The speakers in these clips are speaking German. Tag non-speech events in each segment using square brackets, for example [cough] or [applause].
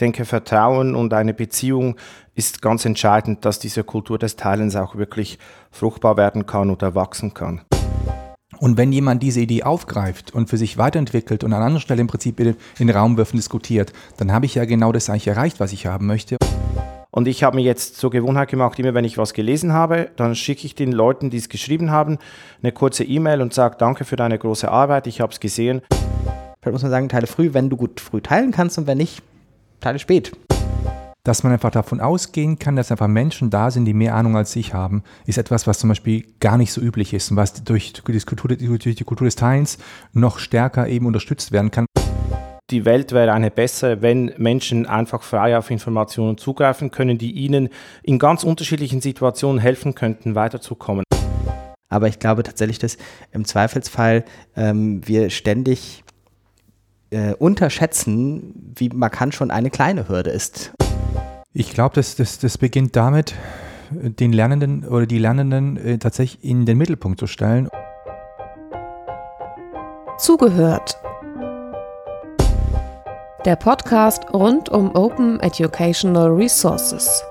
denke, Vertrauen und eine Beziehung ist ganz entscheidend, dass diese Kultur des Teilens auch wirklich fruchtbar werden kann oder wachsen kann. Und wenn jemand diese Idee aufgreift und für sich weiterentwickelt und an anderer Stelle im Prinzip in den Raum wirft und diskutiert, dann habe ich ja genau das eigentlich erreicht, was ich haben möchte. Und ich habe mir jetzt zur Gewohnheit gemacht, immer wenn ich was gelesen habe, dann schicke ich den Leuten, die es geschrieben haben, eine kurze E-Mail und sage, danke für deine große Arbeit, ich habe es gesehen. Vielleicht muss man sagen, teile früh, wenn du gut früh teilen kannst und wenn nicht, teile spät. Dass man einfach davon ausgehen kann, dass einfach Menschen da sind, die mehr Ahnung als ich haben, ist etwas, was zum Beispiel gar nicht so üblich ist und was durch die Kultur, durch die Kultur des Teilens noch stärker eben unterstützt werden kann die Welt wäre eine bessere, wenn Menschen einfach frei auf Informationen zugreifen können, die ihnen in ganz unterschiedlichen Situationen helfen könnten, weiterzukommen. Aber ich glaube tatsächlich, dass im Zweifelsfall ähm, wir ständig äh, unterschätzen, wie markant schon eine kleine Hürde ist. Ich glaube, das, das, das beginnt damit, den Lernenden oder die Lernenden äh, tatsächlich in den Mittelpunkt zu stellen. Zugehört der Podcast rund um Open Educational Resources.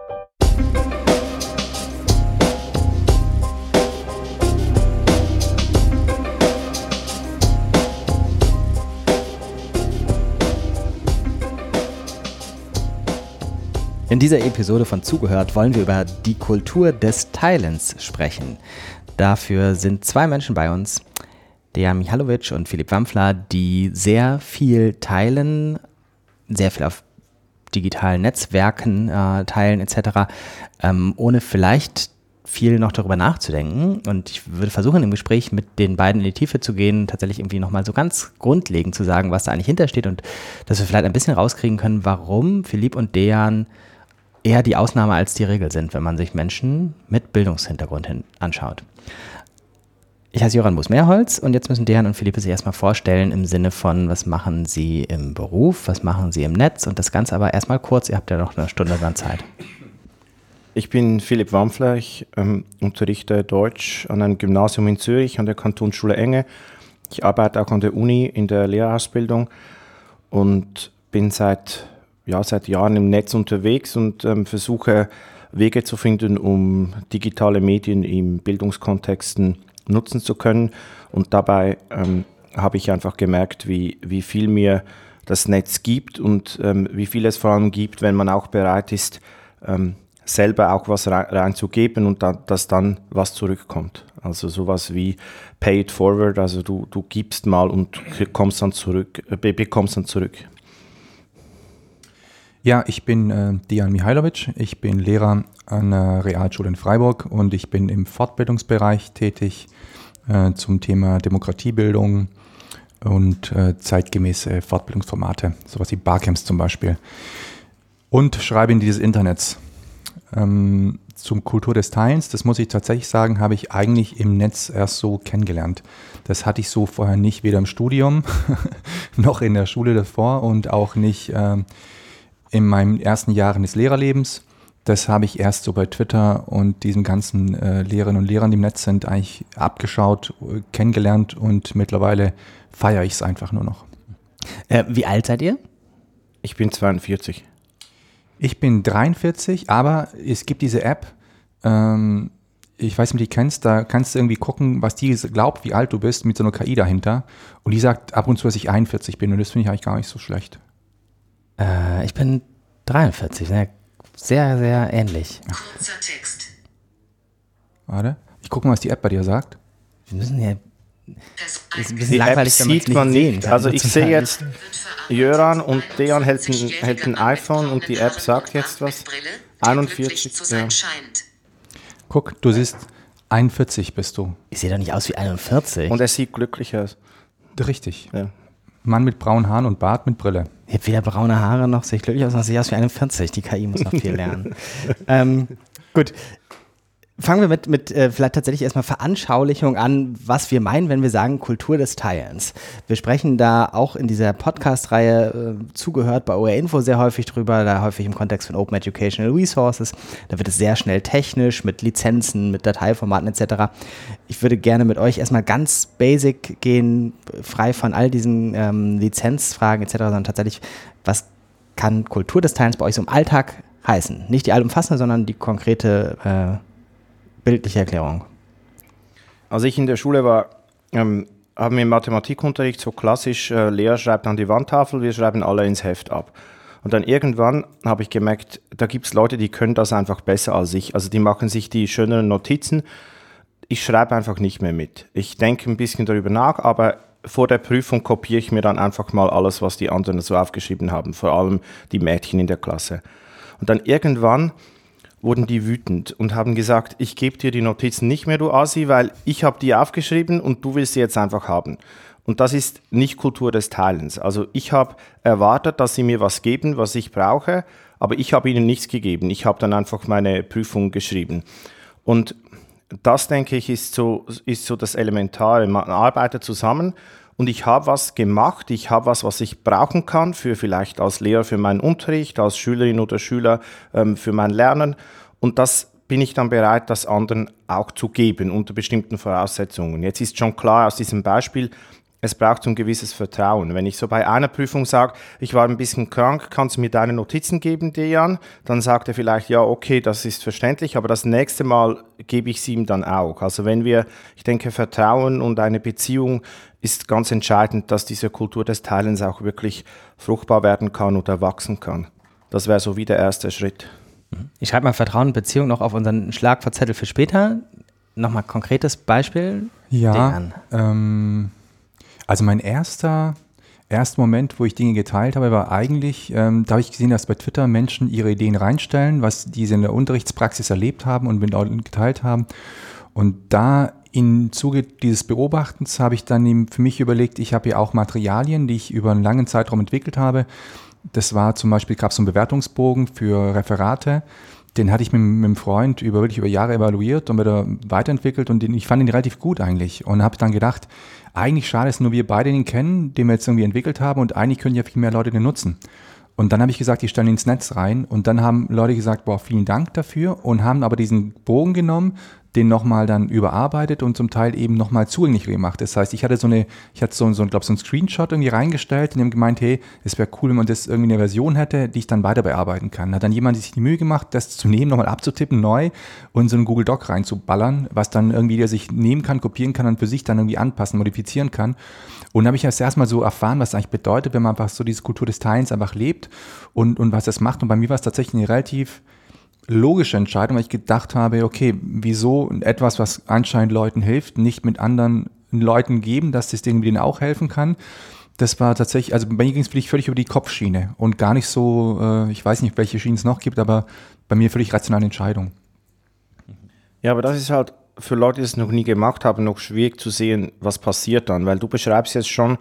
In dieser Episode von Zugehört wollen wir über die Kultur des Teilens sprechen. Dafür sind zwei Menschen bei uns, Dejan Michalovic und Philipp Wampfler, die sehr viel teilen, sehr viel auf digitalen Netzwerken äh, teilen etc., ähm, ohne vielleicht viel noch darüber nachzudenken. Und ich würde versuchen, im Gespräch mit den beiden in die Tiefe zu gehen, tatsächlich irgendwie nochmal so ganz grundlegend zu sagen, was da eigentlich hintersteht und dass wir vielleicht ein bisschen rauskriegen können, warum Philipp und Dejan eher die Ausnahme als die Regel sind, wenn man sich Menschen mit Bildungshintergrund anschaut. Ich heiße Joran Moos-Mehrholz und jetzt müssen Dejan und Philippe sich erstmal vorstellen im Sinne von, was machen sie im Beruf, was machen sie im Netz und das Ganze aber erstmal kurz, ihr habt ja noch eine Stunde dann Zeit. Ich bin Philipp Wampfler, ich ähm, unterrichte Deutsch an einem Gymnasium in Zürich an der Kantonsschule Enge. Ich arbeite auch an der Uni in der Lehrerausbildung und bin seit, ja, seit Jahren im Netz unterwegs und ähm, versuche Wege zu finden, um digitale Medien im Bildungskontexten nutzen zu können. Und dabei ähm, habe ich einfach gemerkt, wie, wie viel mir das Netz gibt und ähm, wie viel es vor allem gibt, wenn man auch bereit ist, ähm, selber auch was reinzugeben und da, dass dann was zurückkommt. Also sowas wie Pay it forward, also du, du gibst mal und kommst dann zurück, äh, bekommst dann zurück. Ja, ich bin äh, Dian Mihailovic, ich bin Lehrer an der Realschule in Freiburg und ich bin im Fortbildungsbereich tätig äh, zum Thema Demokratiebildung und äh, zeitgemäße Fortbildungsformate, sowas wie Barcamps zum Beispiel. Und schreibe in dieses Internets. Ähm, zum Kultur des Teilens, das muss ich tatsächlich sagen, habe ich eigentlich im Netz erst so kennengelernt. Das hatte ich so vorher nicht, weder im Studium [laughs] noch in der Schule davor und auch nicht äh, in meinen ersten Jahren des Lehrerlebens. Das habe ich erst so bei Twitter und diesen ganzen äh, Lehrerinnen und Lehrern, die im Netz sind, eigentlich abgeschaut, kennengelernt und mittlerweile feiere ich es einfach nur noch. Äh, wie alt seid ihr? Ich bin 42. Ich bin 43, aber es gibt diese App, ähm, ich weiß nicht, ob du die kennst, da kannst du irgendwie gucken, was die glaubt, wie alt du bist, mit so einer KI dahinter. Und die sagt ab und zu, dass ich 41 bin und das finde ich eigentlich gar nicht so schlecht. Äh, ich bin 43, ne? sehr, sehr ähnlich. Kurzer Text. Warte, ich gucke mal, was die App bei dir sagt. Wir müssen ja ist ein bisschen die langweilig, App sieht man nicht. Also ich sehe jetzt Jöran und Dejan hält ein, hält ein iPhone und die App sagt jetzt was. 41. Ja. Guck, du siehst 41 bist du. Ich sehe doch nicht aus wie 41. Und er sieht glücklich aus. Richtig. Ja. Mann mit braunen Haaren und Bart mit Brille. Ich habe weder braune Haare noch sehe ich glücklich aus, noch sehe ich aus wie 41. Die KI muss noch viel [laughs] lernen. ähm, gut, Fangen wir mit, mit äh, vielleicht tatsächlich erstmal Veranschaulichung an, was wir meinen, wenn wir sagen Kultur des Teilens. Wir sprechen da auch in dieser Podcast-Reihe äh, zugehört bei OR Info sehr häufig drüber, da häufig im Kontext von Open Educational Resources. Da wird es sehr schnell technisch mit Lizenzen, mit Dateiformaten etc. Ich würde gerne mit euch erstmal ganz basic gehen, frei von all diesen ähm, Lizenzfragen etc., sondern tatsächlich, was kann Kultur des Teilens bei euch so im Alltag heißen? Nicht die allumfassende, sondern die konkrete äh, bildliche Erklärung. Als ich in der Schule war, ähm, haben wir im Mathematikunterricht so klassisch, äh, Lehrer schreibt an die Wandtafel, wir schreiben alle ins Heft ab. Und dann irgendwann habe ich gemerkt, da gibt es Leute, die können das einfach besser als ich. Also die machen sich die schöneren Notizen. Ich schreibe einfach nicht mehr mit. Ich denke ein bisschen darüber nach, aber vor der Prüfung kopiere ich mir dann einfach mal alles, was die anderen so aufgeschrieben haben, vor allem die Mädchen in der Klasse. Und dann irgendwann wurden die wütend und haben gesagt, ich gebe dir die Notizen nicht mehr, du Asi, weil ich habe die aufgeschrieben und du willst sie jetzt einfach haben. Und das ist nicht Kultur des Teilens. Also ich habe erwartet, dass sie mir was geben, was ich brauche, aber ich habe ihnen nichts gegeben. Ich habe dann einfach meine Prüfung geschrieben. Und das, denke ich, ist so, ist so das Elementare. Man arbeitet zusammen und ich habe was gemacht, ich habe was, was ich brauchen kann, für vielleicht als Lehrer für meinen Unterricht, als Schülerin oder Schüler ähm, für mein Lernen. Und das bin ich dann bereit, das anderen auch zu geben unter bestimmten Voraussetzungen. Jetzt ist schon klar aus diesem Beispiel, es braucht so ein gewisses Vertrauen. Wenn ich so bei einer Prüfung sage, ich war ein bisschen krank, kannst du mir deine Notizen geben, Dejan? Dann sagt er vielleicht, ja, okay, das ist verständlich, aber das nächste Mal gebe ich sie ihm dann auch. Also wenn wir, ich denke, Vertrauen und eine Beziehung ist ganz entscheidend, dass diese Kultur des Teilens auch wirklich fruchtbar werden kann oder wachsen kann. Das wäre so wie der erste Schritt. Ich schreibe mal Vertrauen und Beziehung noch auf unseren Schlagverzettel für später. Nochmal konkretes Beispiel. Ja, ähm, also mein erster, erster Moment, wo ich Dinge geteilt habe, war eigentlich, ähm, da habe ich gesehen, dass bei Twitter Menschen ihre Ideen reinstellen, was diese in der Unterrichtspraxis erlebt haben und mit Leuten geteilt haben. Und da im Zuge dieses Beobachtens habe ich dann eben für mich überlegt, ich habe ja auch Materialien, die ich über einen langen Zeitraum entwickelt habe. Das war zum Beispiel, gab es so einen Bewertungsbogen für Referate den hatte ich mit, mit einem Freund über wirklich über Jahre evaluiert und wieder weiterentwickelt und den, ich fand ihn relativ gut eigentlich und habe dann gedacht, eigentlich schade ist nur wir beide den kennen, den wir jetzt irgendwie entwickelt haben und eigentlich können ja viel mehr Leute den nutzen. Und dann habe ich gesagt, ich stelle ihn ins Netz rein und dann haben Leute gesagt, boah, vielen Dank dafür und haben aber diesen Bogen genommen, den nochmal dann überarbeitet und zum Teil eben nochmal zugänglich gemacht. Das heißt, ich hatte so eine, ich hatte so, so, glaub, so einen Screenshot irgendwie reingestellt und haben gemeint, hey, es wäre cool, wenn man das irgendwie eine Version hätte, die ich dann weiter bearbeiten kann. Hat dann jemand sich die Mühe gemacht, das zu nehmen, nochmal abzutippen, neu und so einen Google Doc reinzuballern, was dann irgendwie der sich nehmen kann, kopieren kann und für sich dann irgendwie anpassen, modifizieren kann. Und dann habe ich erst erstmal so erfahren, was das eigentlich bedeutet, wenn man einfach so diese Kultur des Teilens einfach lebt und, und was das macht. Und bei mir war es tatsächlich relativ logische Entscheidung, weil ich gedacht habe, okay, wieso etwas, was anscheinend Leuten hilft, nicht mit anderen Leuten geben, dass das denen auch helfen kann. Das war tatsächlich, also bei mir ging es völlig über die Kopfschiene und gar nicht so, äh, ich weiß nicht, welche Schienen es noch gibt, aber bei mir völlig rationale Entscheidung. Ja, aber das ist halt für Leute, die es noch nie gemacht haben, noch schwierig zu sehen, was passiert dann, weil du beschreibst jetzt schon,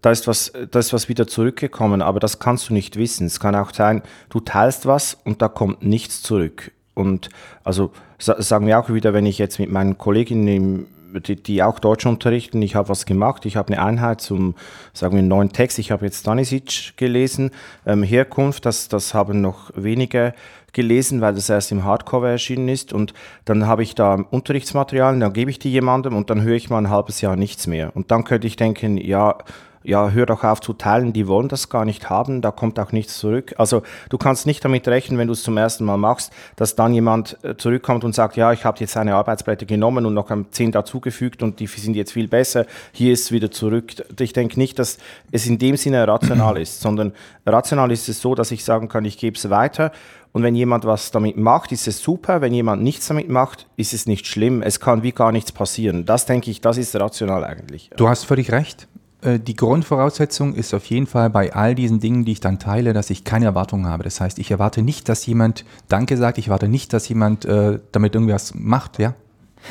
da ist was, da ist was wieder zurückgekommen, aber das kannst du nicht wissen. Es kann auch sein, du teilst was und da kommt nichts zurück. Und also sagen wir auch wieder, wenn ich jetzt mit meinen Kolleginnen die, die, auch Deutsch unterrichten. Ich habe was gemacht. Ich habe eine Einheit zum, sagen wir, neuen Text. Ich habe jetzt Stanisic gelesen. Ähm, Herkunft, das, das haben noch wenige gelesen, weil das erst im Hardcover erschienen ist. Und dann habe ich da Unterrichtsmaterialien, dann gebe ich die jemandem und dann höre ich mal ein halbes Jahr nichts mehr. Und dann könnte ich denken, ja, ja, hör doch auf zu teilen, die wollen das gar nicht haben, da kommt auch nichts zurück. Also du kannst nicht damit rechnen, wenn du es zum ersten Mal machst, dass dann jemand äh, zurückkommt und sagt, ja, ich habe jetzt eine Arbeitsblätter genommen und noch zehn dazugefügt und die sind jetzt viel besser, hier ist es wieder zurück. Ich denke nicht, dass es in dem Sinne rational ist, sondern rational ist es so, dass ich sagen kann, ich gebe es weiter und wenn jemand was damit macht, ist es super. Wenn jemand nichts damit macht, ist es nicht schlimm. Es kann wie gar nichts passieren. Das denke ich, das ist rational eigentlich. Du hast völlig recht. Äh, die Grundvoraussetzung ist auf jeden Fall bei all diesen Dingen, die ich dann teile, dass ich keine Erwartungen habe. Das heißt, ich erwarte nicht, dass jemand Danke sagt, ich erwarte nicht, dass jemand äh, damit irgendwas macht, ja.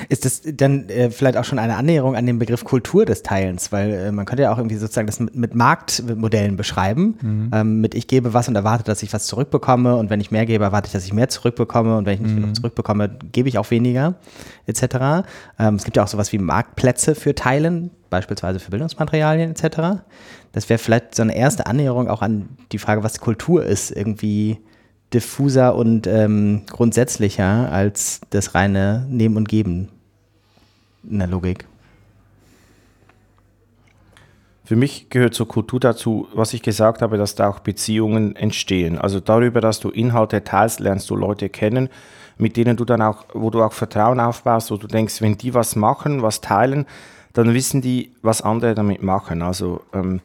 Ist das dann äh, vielleicht auch schon eine Annäherung an den Begriff Kultur des Teilens? Weil äh, man könnte ja auch irgendwie sozusagen das mit, mit Marktmodellen beschreiben. Mhm. Ähm, mit ich gebe was und erwarte, dass ich was zurückbekomme. Und wenn ich mehr gebe, erwarte ich, dass ich mehr zurückbekomme. Und wenn ich nicht mhm. genug zurückbekomme, gebe ich auch weniger, etc. Ähm, es gibt ja auch sowas wie Marktplätze für Teilen, beispielsweise für Bildungsmaterialien, etc. Das wäre vielleicht so eine erste Annäherung auch an die Frage, was Kultur ist, irgendwie diffuser und ähm, grundsätzlicher als das reine Nehmen und Geben in der Logik. für mich gehört zur Kultur dazu, was ich gesagt habe, dass da auch Beziehungen entstehen. Also darüber, dass du Inhalte teilst, lernst du Leute kennen, mit denen du dann auch, wo du auch Vertrauen aufbaust, wo du denkst, wenn die was machen, was teilen, dann wissen die, was andere damit machen. Also ähm,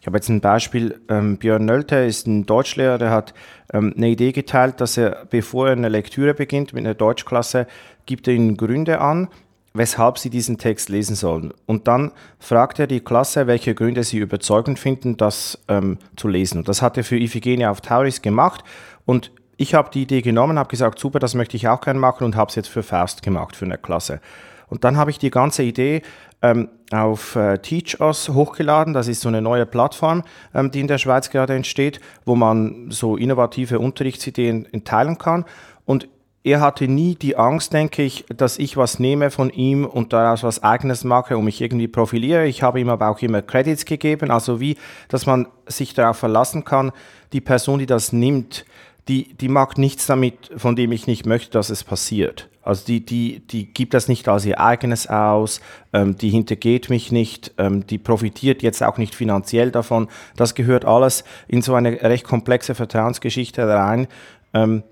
ich habe jetzt ein Beispiel, ähm, Björn Nölte ist ein Deutschlehrer, der hat ähm, eine Idee geteilt, dass er, bevor er eine Lektüre beginnt mit einer Deutschklasse, gibt er ihnen Gründe an, weshalb sie diesen Text lesen sollen. Und dann fragt er die Klasse, welche Gründe sie überzeugend finden, das ähm, zu lesen. Und das hat er für Iphigenie auf Tauris gemacht. Und ich habe die Idee genommen, habe gesagt, super, das möchte ich auch gerne machen und habe es jetzt für Faust gemacht, für eine Klasse. Und dann habe ich die ganze Idee ähm, auf äh, TeachUs hochgeladen. Das ist so eine neue Plattform, ähm, die in der Schweiz gerade entsteht, wo man so innovative Unterrichtsideen teilen kann. Und er hatte nie die Angst, denke ich, dass ich was nehme von ihm und daraus was Eigenes mache und mich irgendwie profiliere. Ich habe ihm aber auch immer Credits gegeben, also wie, dass man sich darauf verlassen kann, die Person, die das nimmt, die, die macht nichts damit, von dem ich nicht möchte, dass es passiert. Also die, die, die gibt das nicht als ihr eigenes aus, ähm, die hintergeht mich nicht, ähm, die profitiert jetzt auch nicht finanziell davon. Das gehört alles in so eine recht komplexe Vertrauensgeschichte rein, ähm,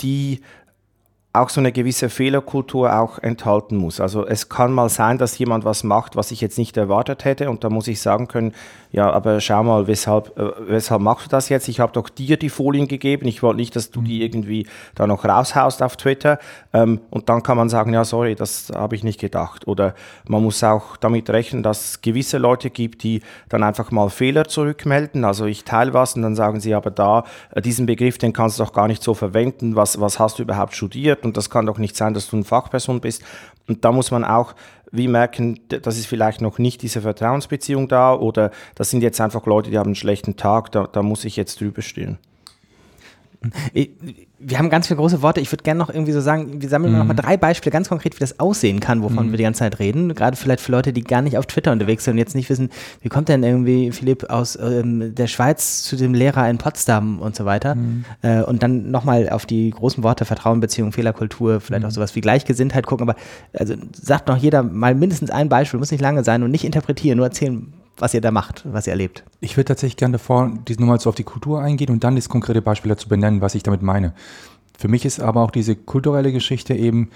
die auch so eine gewisse Fehlerkultur auch enthalten muss. Also es kann mal sein, dass jemand was macht, was ich jetzt nicht erwartet hätte und da muss ich sagen können, ja, aber schau mal, weshalb, äh, weshalb machst du das jetzt? Ich habe doch dir die Folien gegeben, ich wollte nicht, dass du die irgendwie da noch raushaust auf Twitter ähm, und dann kann man sagen, ja, sorry, das habe ich nicht gedacht. Oder man muss auch damit rechnen, dass es gewisse Leute gibt, die dann einfach mal Fehler zurückmelden. Also ich teile was und dann sagen sie, aber da, äh, diesen Begriff, den kannst du doch gar nicht so verwenden, was, was hast du überhaupt studiert? Und das kann doch nicht sein, dass du eine Fachperson bist. Und da muss man auch wie merken, das ist vielleicht noch nicht diese Vertrauensbeziehung da oder das sind jetzt einfach Leute, die haben einen schlechten Tag, da, da muss ich jetzt drüber stehen. Wir haben ganz viele große Worte. Ich würde gerne noch irgendwie so sagen, wir sammeln mhm. noch mal drei Beispiele ganz konkret, wie das aussehen kann, wovon mhm. wir die ganze Zeit reden. Gerade vielleicht für Leute, die gar nicht auf Twitter unterwegs sind und jetzt nicht wissen, wie kommt denn irgendwie Philipp aus ähm, der Schweiz zu dem Lehrer in Potsdam und so weiter. Mhm. Äh, und dann nochmal auf die großen Worte Vertrauen, Beziehung, Fehlerkultur, vielleicht auch mhm. sowas wie Gleichgesinntheit gucken. Aber also sagt noch jeder mal mindestens ein Beispiel, muss nicht lange sein und nicht interpretieren, nur erzählen, was ihr da macht, was ihr erlebt. Ich würde tatsächlich gerne davor nur mal so auf die Kultur eingehen und dann das konkrete Beispiel dazu benennen, was ich damit meine. Für mich ist aber auch diese kulturelle Geschichte eben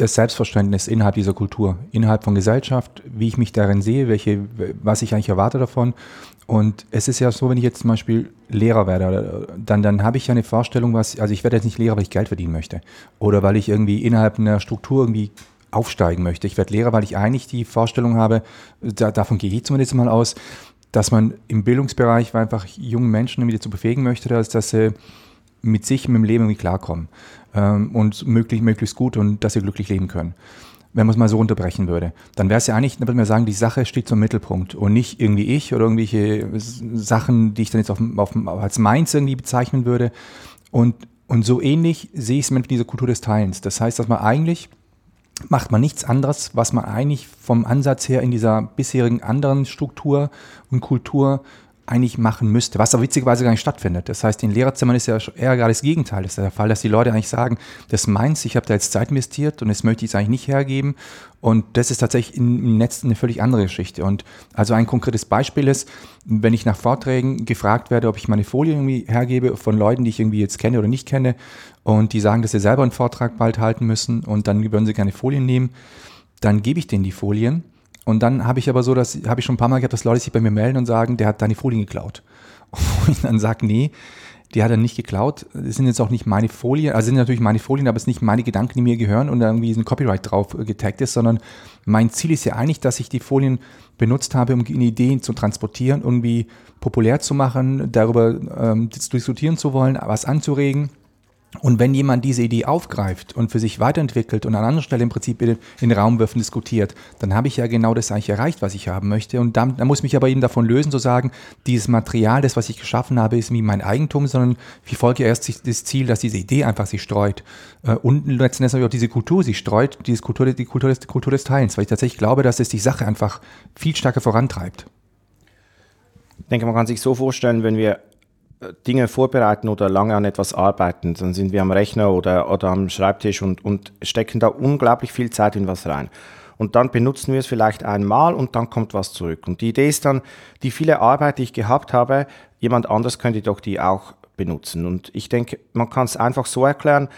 das Selbstverständnis innerhalb dieser Kultur, innerhalb von Gesellschaft, wie ich mich darin sehe, welche, was ich eigentlich erwarte davon. Und es ist ja so, wenn ich jetzt zum Beispiel Lehrer werde, dann, dann habe ich ja eine Vorstellung, was, also ich werde jetzt nicht Lehrer, weil ich Geld verdienen möchte. Oder weil ich irgendwie innerhalb einer Struktur irgendwie aufsteigen möchte. Ich werde Lehrer, weil ich eigentlich die Vorstellung habe, da, davon gehe ich zumindest mal aus, dass man im Bildungsbereich einfach jungen Menschen wieder zu befähigen möchte, dass, dass sie mit sich, mit dem Leben irgendwie klarkommen ähm, und möglich, möglichst gut und dass sie glücklich leben können. Wenn man es mal so unterbrechen würde, dann wäre es ja eigentlich, dann würde man sagen, die Sache steht zum Mittelpunkt und nicht irgendwie ich oder irgendwelche Sachen, die ich dann jetzt auf, auf, als meins irgendwie bezeichnen würde. Und, und so ähnlich sehe ich es mit dieser Kultur des Teilens. Das heißt, dass man eigentlich macht man nichts anderes, was man eigentlich vom Ansatz her in dieser bisherigen anderen Struktur und Kultur eigentlich machen müsste, was aber witzigerweise gar nicht stattfindet. Das heißt, in Lehrerzimmern ist ja eher gerade das Gegenteil. Das ist der Fall, dass die Leute eigentlich sagen, das meins, ich habe da jetzt Zeit investiert und das möchte ich jetzt eigentlich nicht hergeben. Und das ist tatsächlich im Netz eine völlig andere Geschichte. Und also ein konkretes Beispiel ist, wenn ich nach Vorträgen gefragt werde, ob ich meine Folie irgendwie hergebe von Leuten, die ich irgendwie jetzt kenne oder nicht kenne, und die sagen, dass sie selber einen Vortrag bald halten müssen und dann würden sie gerne Folien nehmen, dann gebe ich denen die Folien und dann habe ich aber so, dass habe ich schon ein paar Mal gehabt, dass Leute sich bei mir melden und sagen, der hat deine Folien geklaut. [laughs] Und ich dann sage, nee, die hat er nicht geklaut. Das sind jetzt auch nicht meine Folien, also sind natürlich meine Folien, aber es sind nicht meine Gedanken, die mir gehören und irgendwie ein Copyright drauf getaggt ist, sondern mein Ziel ist ja eigentlich, dass ich die Folien benutzt habe, um Ideen zu transportieren, irgendwie populär zu machen, darüber ähm, diskutieren zu wollen, was anzuregen und wenn jemand diese Idee aufgreift und für sich weiterentwickelt und an anderer Stelle im Prinzip in den Raum wirft und diskutiert, dann habe ich ja genau das eigentlich erreicht, was ich haben möchte. Und dann, dann muss ich mich aber eben davon lösen, zu sagen, dieses Material, das, was ich geschaffen habe, ist wie mein Eigentum, sondern ich folge erst das Ziel, dass diese Idee einfach sich streut. Äh, und letzten Endes auch diese Kultur sich streut, diese Kultur, die Kultur des, die Kultur des Teilens, weil ich tatsächlich glaube, dass es die Sache einfach viel stärker vorantreibt. Ich denke, man kann sich so vorstellen, wenn wir Dinge vorbereiten oder lange an etwas arbeiten, dann sind wir am Rechner oder, oder am Schreibtisch und, und stecken da unglaublich viel Zeit in was rein. Und dann benutzen wir es vielleicht einmal und dann kommt was zurück. Und die Idee ist dann, die viele Arbeit, die ich gehabt habe, jemand anders könnte doch die auch benutzen. Und ich denke, man kann es einfach so erklären,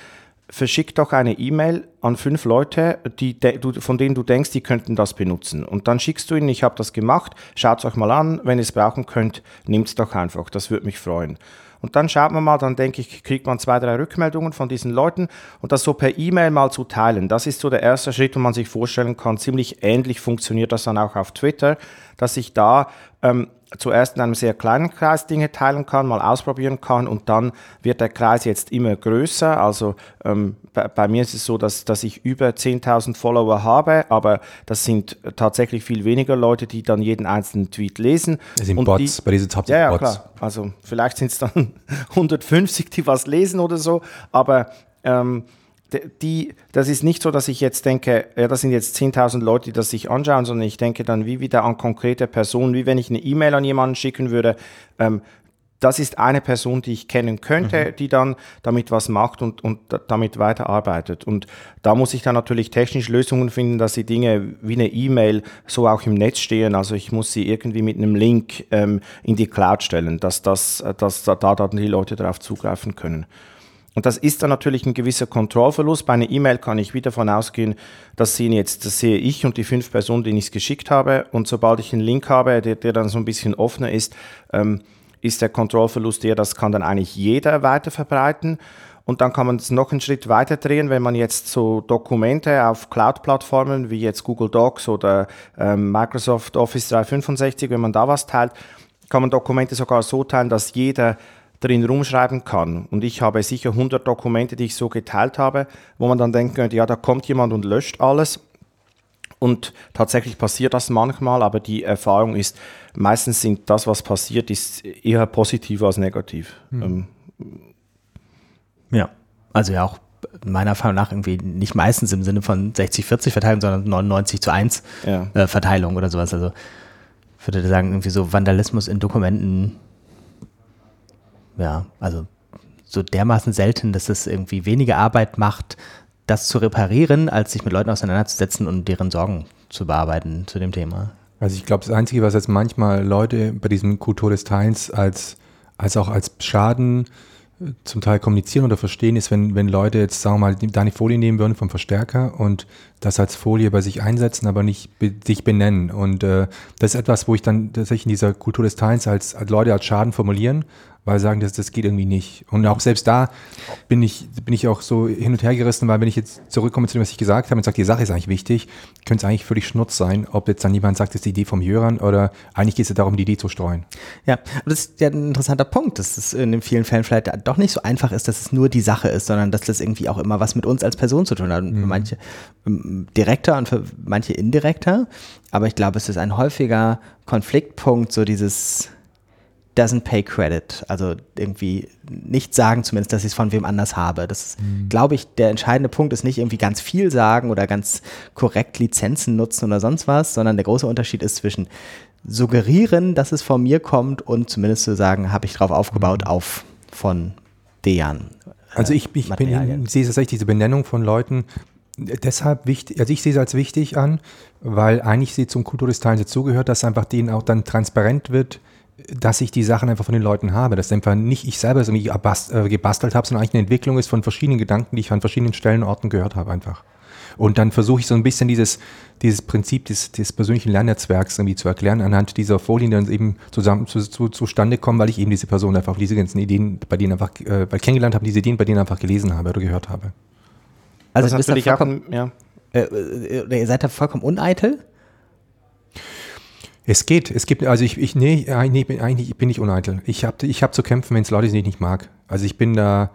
verschick doch eine E-Mail an fünf Leute, die, von denen du denkst, die könnten das benutzen. Und dann schickst du ihnen, ich habe das gemacht, schaut es euch mal an, wenn ihr es brauchen könnt, nehmt es doch einfach, das würde mich freuen. Und dann schaut man mal, dann denke ich, kriegt man zwei, drei Rückmeldungen von diesen Leuten und das so per E-Mail mal zu teilen. Das ist so der erste Schritt, wo man sich vorstellen kann. Ziemlich ähnlich funktioniert das dann auch auf Twitter, dass ich da ähm, zuerst in einem sehr kleinen Kreis Dinge teilen kann, mal ausprobieren kann und dann wird der Kreis jetzt immer größer. Also ähm, bei, bei, mir ist es so, dass, dass ich über 10.000 Follower habe, aber das sind tatsächlich viel weniger Leute, die dann jeden einzelnen Tweet lesen. Es sind und Bots, die, bei diesen Top ja, ja, Bots. klar. Also vielleicht sind es dann [laughs] 150, die was lesen oder so, aber ähm, die, das ist nicht so, dass ich jetzt denke, ja, das sind jetzt 10.000 Leute, die das sich anschauen, sondern ich denke dann wie wieder an konkrete Personen, wie wenn ich eine E-Mail an jemanden schicken würde. Ähm, das ist eine Person, die ich kennen könnte, mhm. die dann damit was macht und, und damit weiterarbeitet. Und da muss ich dann natürlich technisch Lösungen finden, dass die Dinge wie eine E-Mail so auch im Netz stehen. Also ich muss sie irgendwie mit einem Link ähm, in die Cloud stellen, dass, das, dass da dann die Leute darauf zugreifen können. Und das ist dann natürlich ein gewisser Kontrollverlust. Bei einer E-Mail kann ich wieder davon ausgehen, das sehen jetzt, das sehe ich und die fünf Personen, denen ich es geschickt habe. Und sobald ich einen Link habe, der, der dann so ein bisschen offener ist, ähm, ist der Kontrollverlust der, das kann dann eigentlich jeder weiter verbreiten. Und dann kann man es noch einen Schritt weiter drehen, wenn man jetzt so Dokumente auf Cloud-Plattformen wie jetzt Google Docs oder ähm, Microsoft Office 365, wenn man da was teilt, kann man Dokumente sogar so teilen, dass jeder drin rumschreiben kann. Und ich habe sicher 100 Dokumente, die ich so geteilt habe, wo man dann denken könnte, ja, da kommt jemand und löscht alles. Und tatsächlich passiert das manchmal, aber die Erfahrung ist, meistens sind das, was passiert, ist eher positiv als negativ. Mhm. ja, also ja auch meiner Erfahrung nach irgendwie nicht meistens im Sinne von 60-40 Verteilung, sondern 99 zu 1 ja. äh, Verteilung oder sowas. Also ich würde sagen, irgendwie so Vandalismus in Dokumenten ja, also so dermaßen selten, dass es irgendwie weniger Arbeit macht, das zu reparieren, als sich mit Leuten auseinanderzusetzen und deren Sorgen zu bearbeiten zu dem Thema. Also ich glaube, das Einzige, was jetzt manchmal Leute bei diesem Kultur des Teils als, als auch als Schaden äh, zum Teil kommunizieren oder verstehen, ist, wenn, wenn Leute jetzt, sagen wir mal, deine Folie nehmen würden vom Verstärker und das als Folie bei sich einsetzen, aber nicht be sich benennen. Und äh, das ist etwas, wo ich dann tatsächlich in dieser Kultur des Teils als, als Leute als Schaden formulieren weil sagen, das, das geht irgendwie nicht. Und auch selbst da bin ich, bin ich auch so hin und her gerissen, weil wenn ich jetzt zurückkomme zu dem, was ich gesagt habe und sage, die Sache ist eigentlich wichtig, könnte es eigentlich völlig schnurz sein, ob jetzt dann jemand sagt, das ist die Idee vom Jörern oder eigentlich geht es ja darum, die Idee zu streuen. Ja, das ist ja ein interessanter Punkt, dass es in vielen Fällen vielleicht doch nicht so einfach ist, dass es nur die Sache ist, sondern dass das irgendwie auch immer was mit uns als Person zu tun hat. Mhm. Für manche ähm, direkter und für manche indirekter. Aber ich glaube, es ist ein häufiger Konfliktpunkt, so dieses doesn't pay credit. Also irgendwie nicht sagen zumindest, dass ich es von wem anders habe. Das ist, mhm. glaube ich, der entscheidende Punkt ist nicht irgendwie ganz viel sagen oder ganz korrekt Lizenzen nutzen oder sonst was, sondern der große Unterschied ist zwischen suggerieren, dass es von mir kommt und zumindest zu sagen, habe ich drauf aufgebaut, mhm. auf von Dejan. Also ich, ich bin, sehe tatsächlich diese Benennung von Leuten deshalb wichtig, also ich sehe es als wichtig an, weil eigentlich sie zum Kultur des Teils dazugehört, dass einfach denen auch dann transparent wird, dass ich die Sachen einfach von den Leuten habe, dass einfach nicht ich selber so äh, gebastelt habe, sondern eigentlich eine Entwicklung ist von verschiedenen Gedanken, die ich an verschiedenen Stellen und Orten gehört habe einfach. Und dann versuche ich so ein bisschen dieses, dieses Prinzip des, des persönlichen Lernnetzwerks irgendwie zu erklären, anhand dieser Folien, die dann eben zusammen zu, zu, zustande kommen, weil ich eben diese Person einfach, diese ganzen Ideen bei denen einfach, äh, weil kennengelernt habe, diese Ideen bei denen einfach gelesen habe oder gehört habe. Also das natürlich auch, ja. Äh, äh, ihr seid da vollkommen uneitel? Es geht. Es gibt, also ich, ich nee, nee eigentlich bin ich uneitel. Ich habe ich hab zu kämpfen, wenn es Leute sind, die ich nicht mag. Also ich bin da.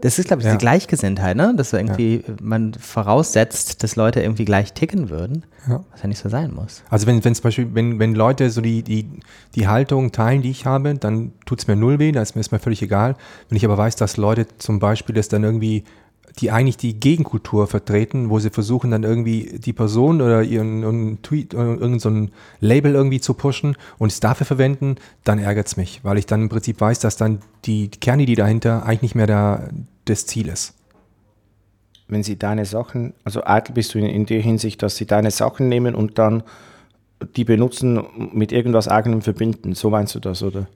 Das ist, glaube ich, ja. die Gleichgesinntheit, ne? Dass irgendwie ja. man voraussetzt, dass Leute irgendwie gleich ticken würden, ja. was ja nicht so sein muss. Also wenn, wenn zum Beispiel, wenn, wenn Leute so die, die, die Haltung teilen, die ich habe, dann tut es mir null weh, da ist mir, ist mir völlig egal. Wenn ich aber weiß, dass Leute zum Beispiel das dann irgendwie die eigentlich die Gegenkultur vertreten, wo sie versuchen dann irgendwie die Person oder ihren, ihren Tweet oder irgendein so ein Label irgendwie zu pushen und es dafür verwenden, dann ärgert es mich, weil ich dann im Prinzip weiß, dass dann die Kernidee dahinter eigentlich nicht mehr da, das Ziel ist. wenn sie deine Sachen, also eitel bist du in, in der Hinsicht, dass sie deine Sachen nehmen und dann die benutzen, mit irgendwas eigenem verbinden. So meinst du das, oder?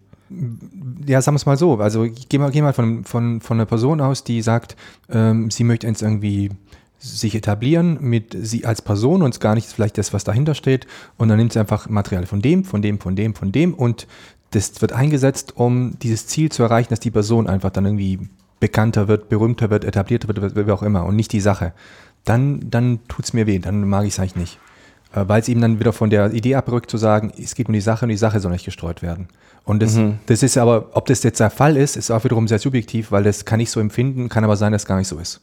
Ja, sagen wir es mal so. Also ich gehe mal, geh mal von, von, von einer Person aus, die sagt, ähm, sie möchte jetzt irgendwie sich etablieren mit sie als Person und gar nicht vielleicht das, was dahinter steht. Und dann nimmt sie einfach Material von dem, von dem, von dem, von dem und das wird eingesetzt, um dieses Ziel zu erreichen, dass die Person einfach dann irgendwie bekannter wird, berühmter wird, etablierter wird, wie auch immer und nicht die Sache. Dann, dann tut es mir weh, dann mag ich es eigentlich nicht. Äh, Weil es eben dann wieder von der Idee abrückt zu sagen, es geht um die Sache und die Sache soll nicht gestreut werden. Und das, Mhm. das ist aber, ob das jetzt der Fall ist, ist auch wiederum sehr subjektiv, weil das kann ich so empfinden, kann aber sein, dass es gar nicht so ist.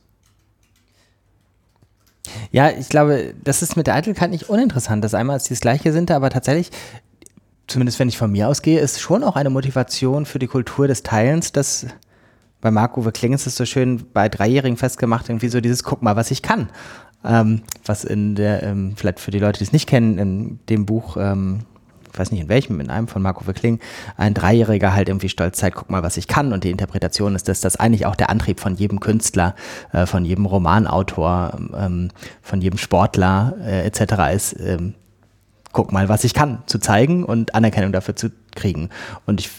Ja, ich glaube, das ist mit der Eitelkeit nicht uninteressant. Das einmal ist das Gleiche sind, aber tatsächlich, zumindest wenn ich von mir ausgehe, ist schon auch eine Motivation für die Kultur des Teilens, dass bei Marco Kling ist es so schön bei Dreijährigen festgemacht, irgendwie so dieses Guck mal, was ich kann. Ähm, was in der, ähm, vielleicht für die Leute, die es nicht kennen, in dem Buch, ähm, ich weiß nicht in welchem, in einem von Marco Kling, ein Dreijähriger halt irgendwie stolz zeigt, guck mal, was ich kann. Und die Interpretation ist, dass das eigentlich auch der Antrieb von jedem Künstler, äh, von jedem Romanautor, ähm, von jedem Sportler äh, etc. ist, ähm, guck mal, was ich kann, zu zeigen und Anerkennung dafür zu kriegen. Und ich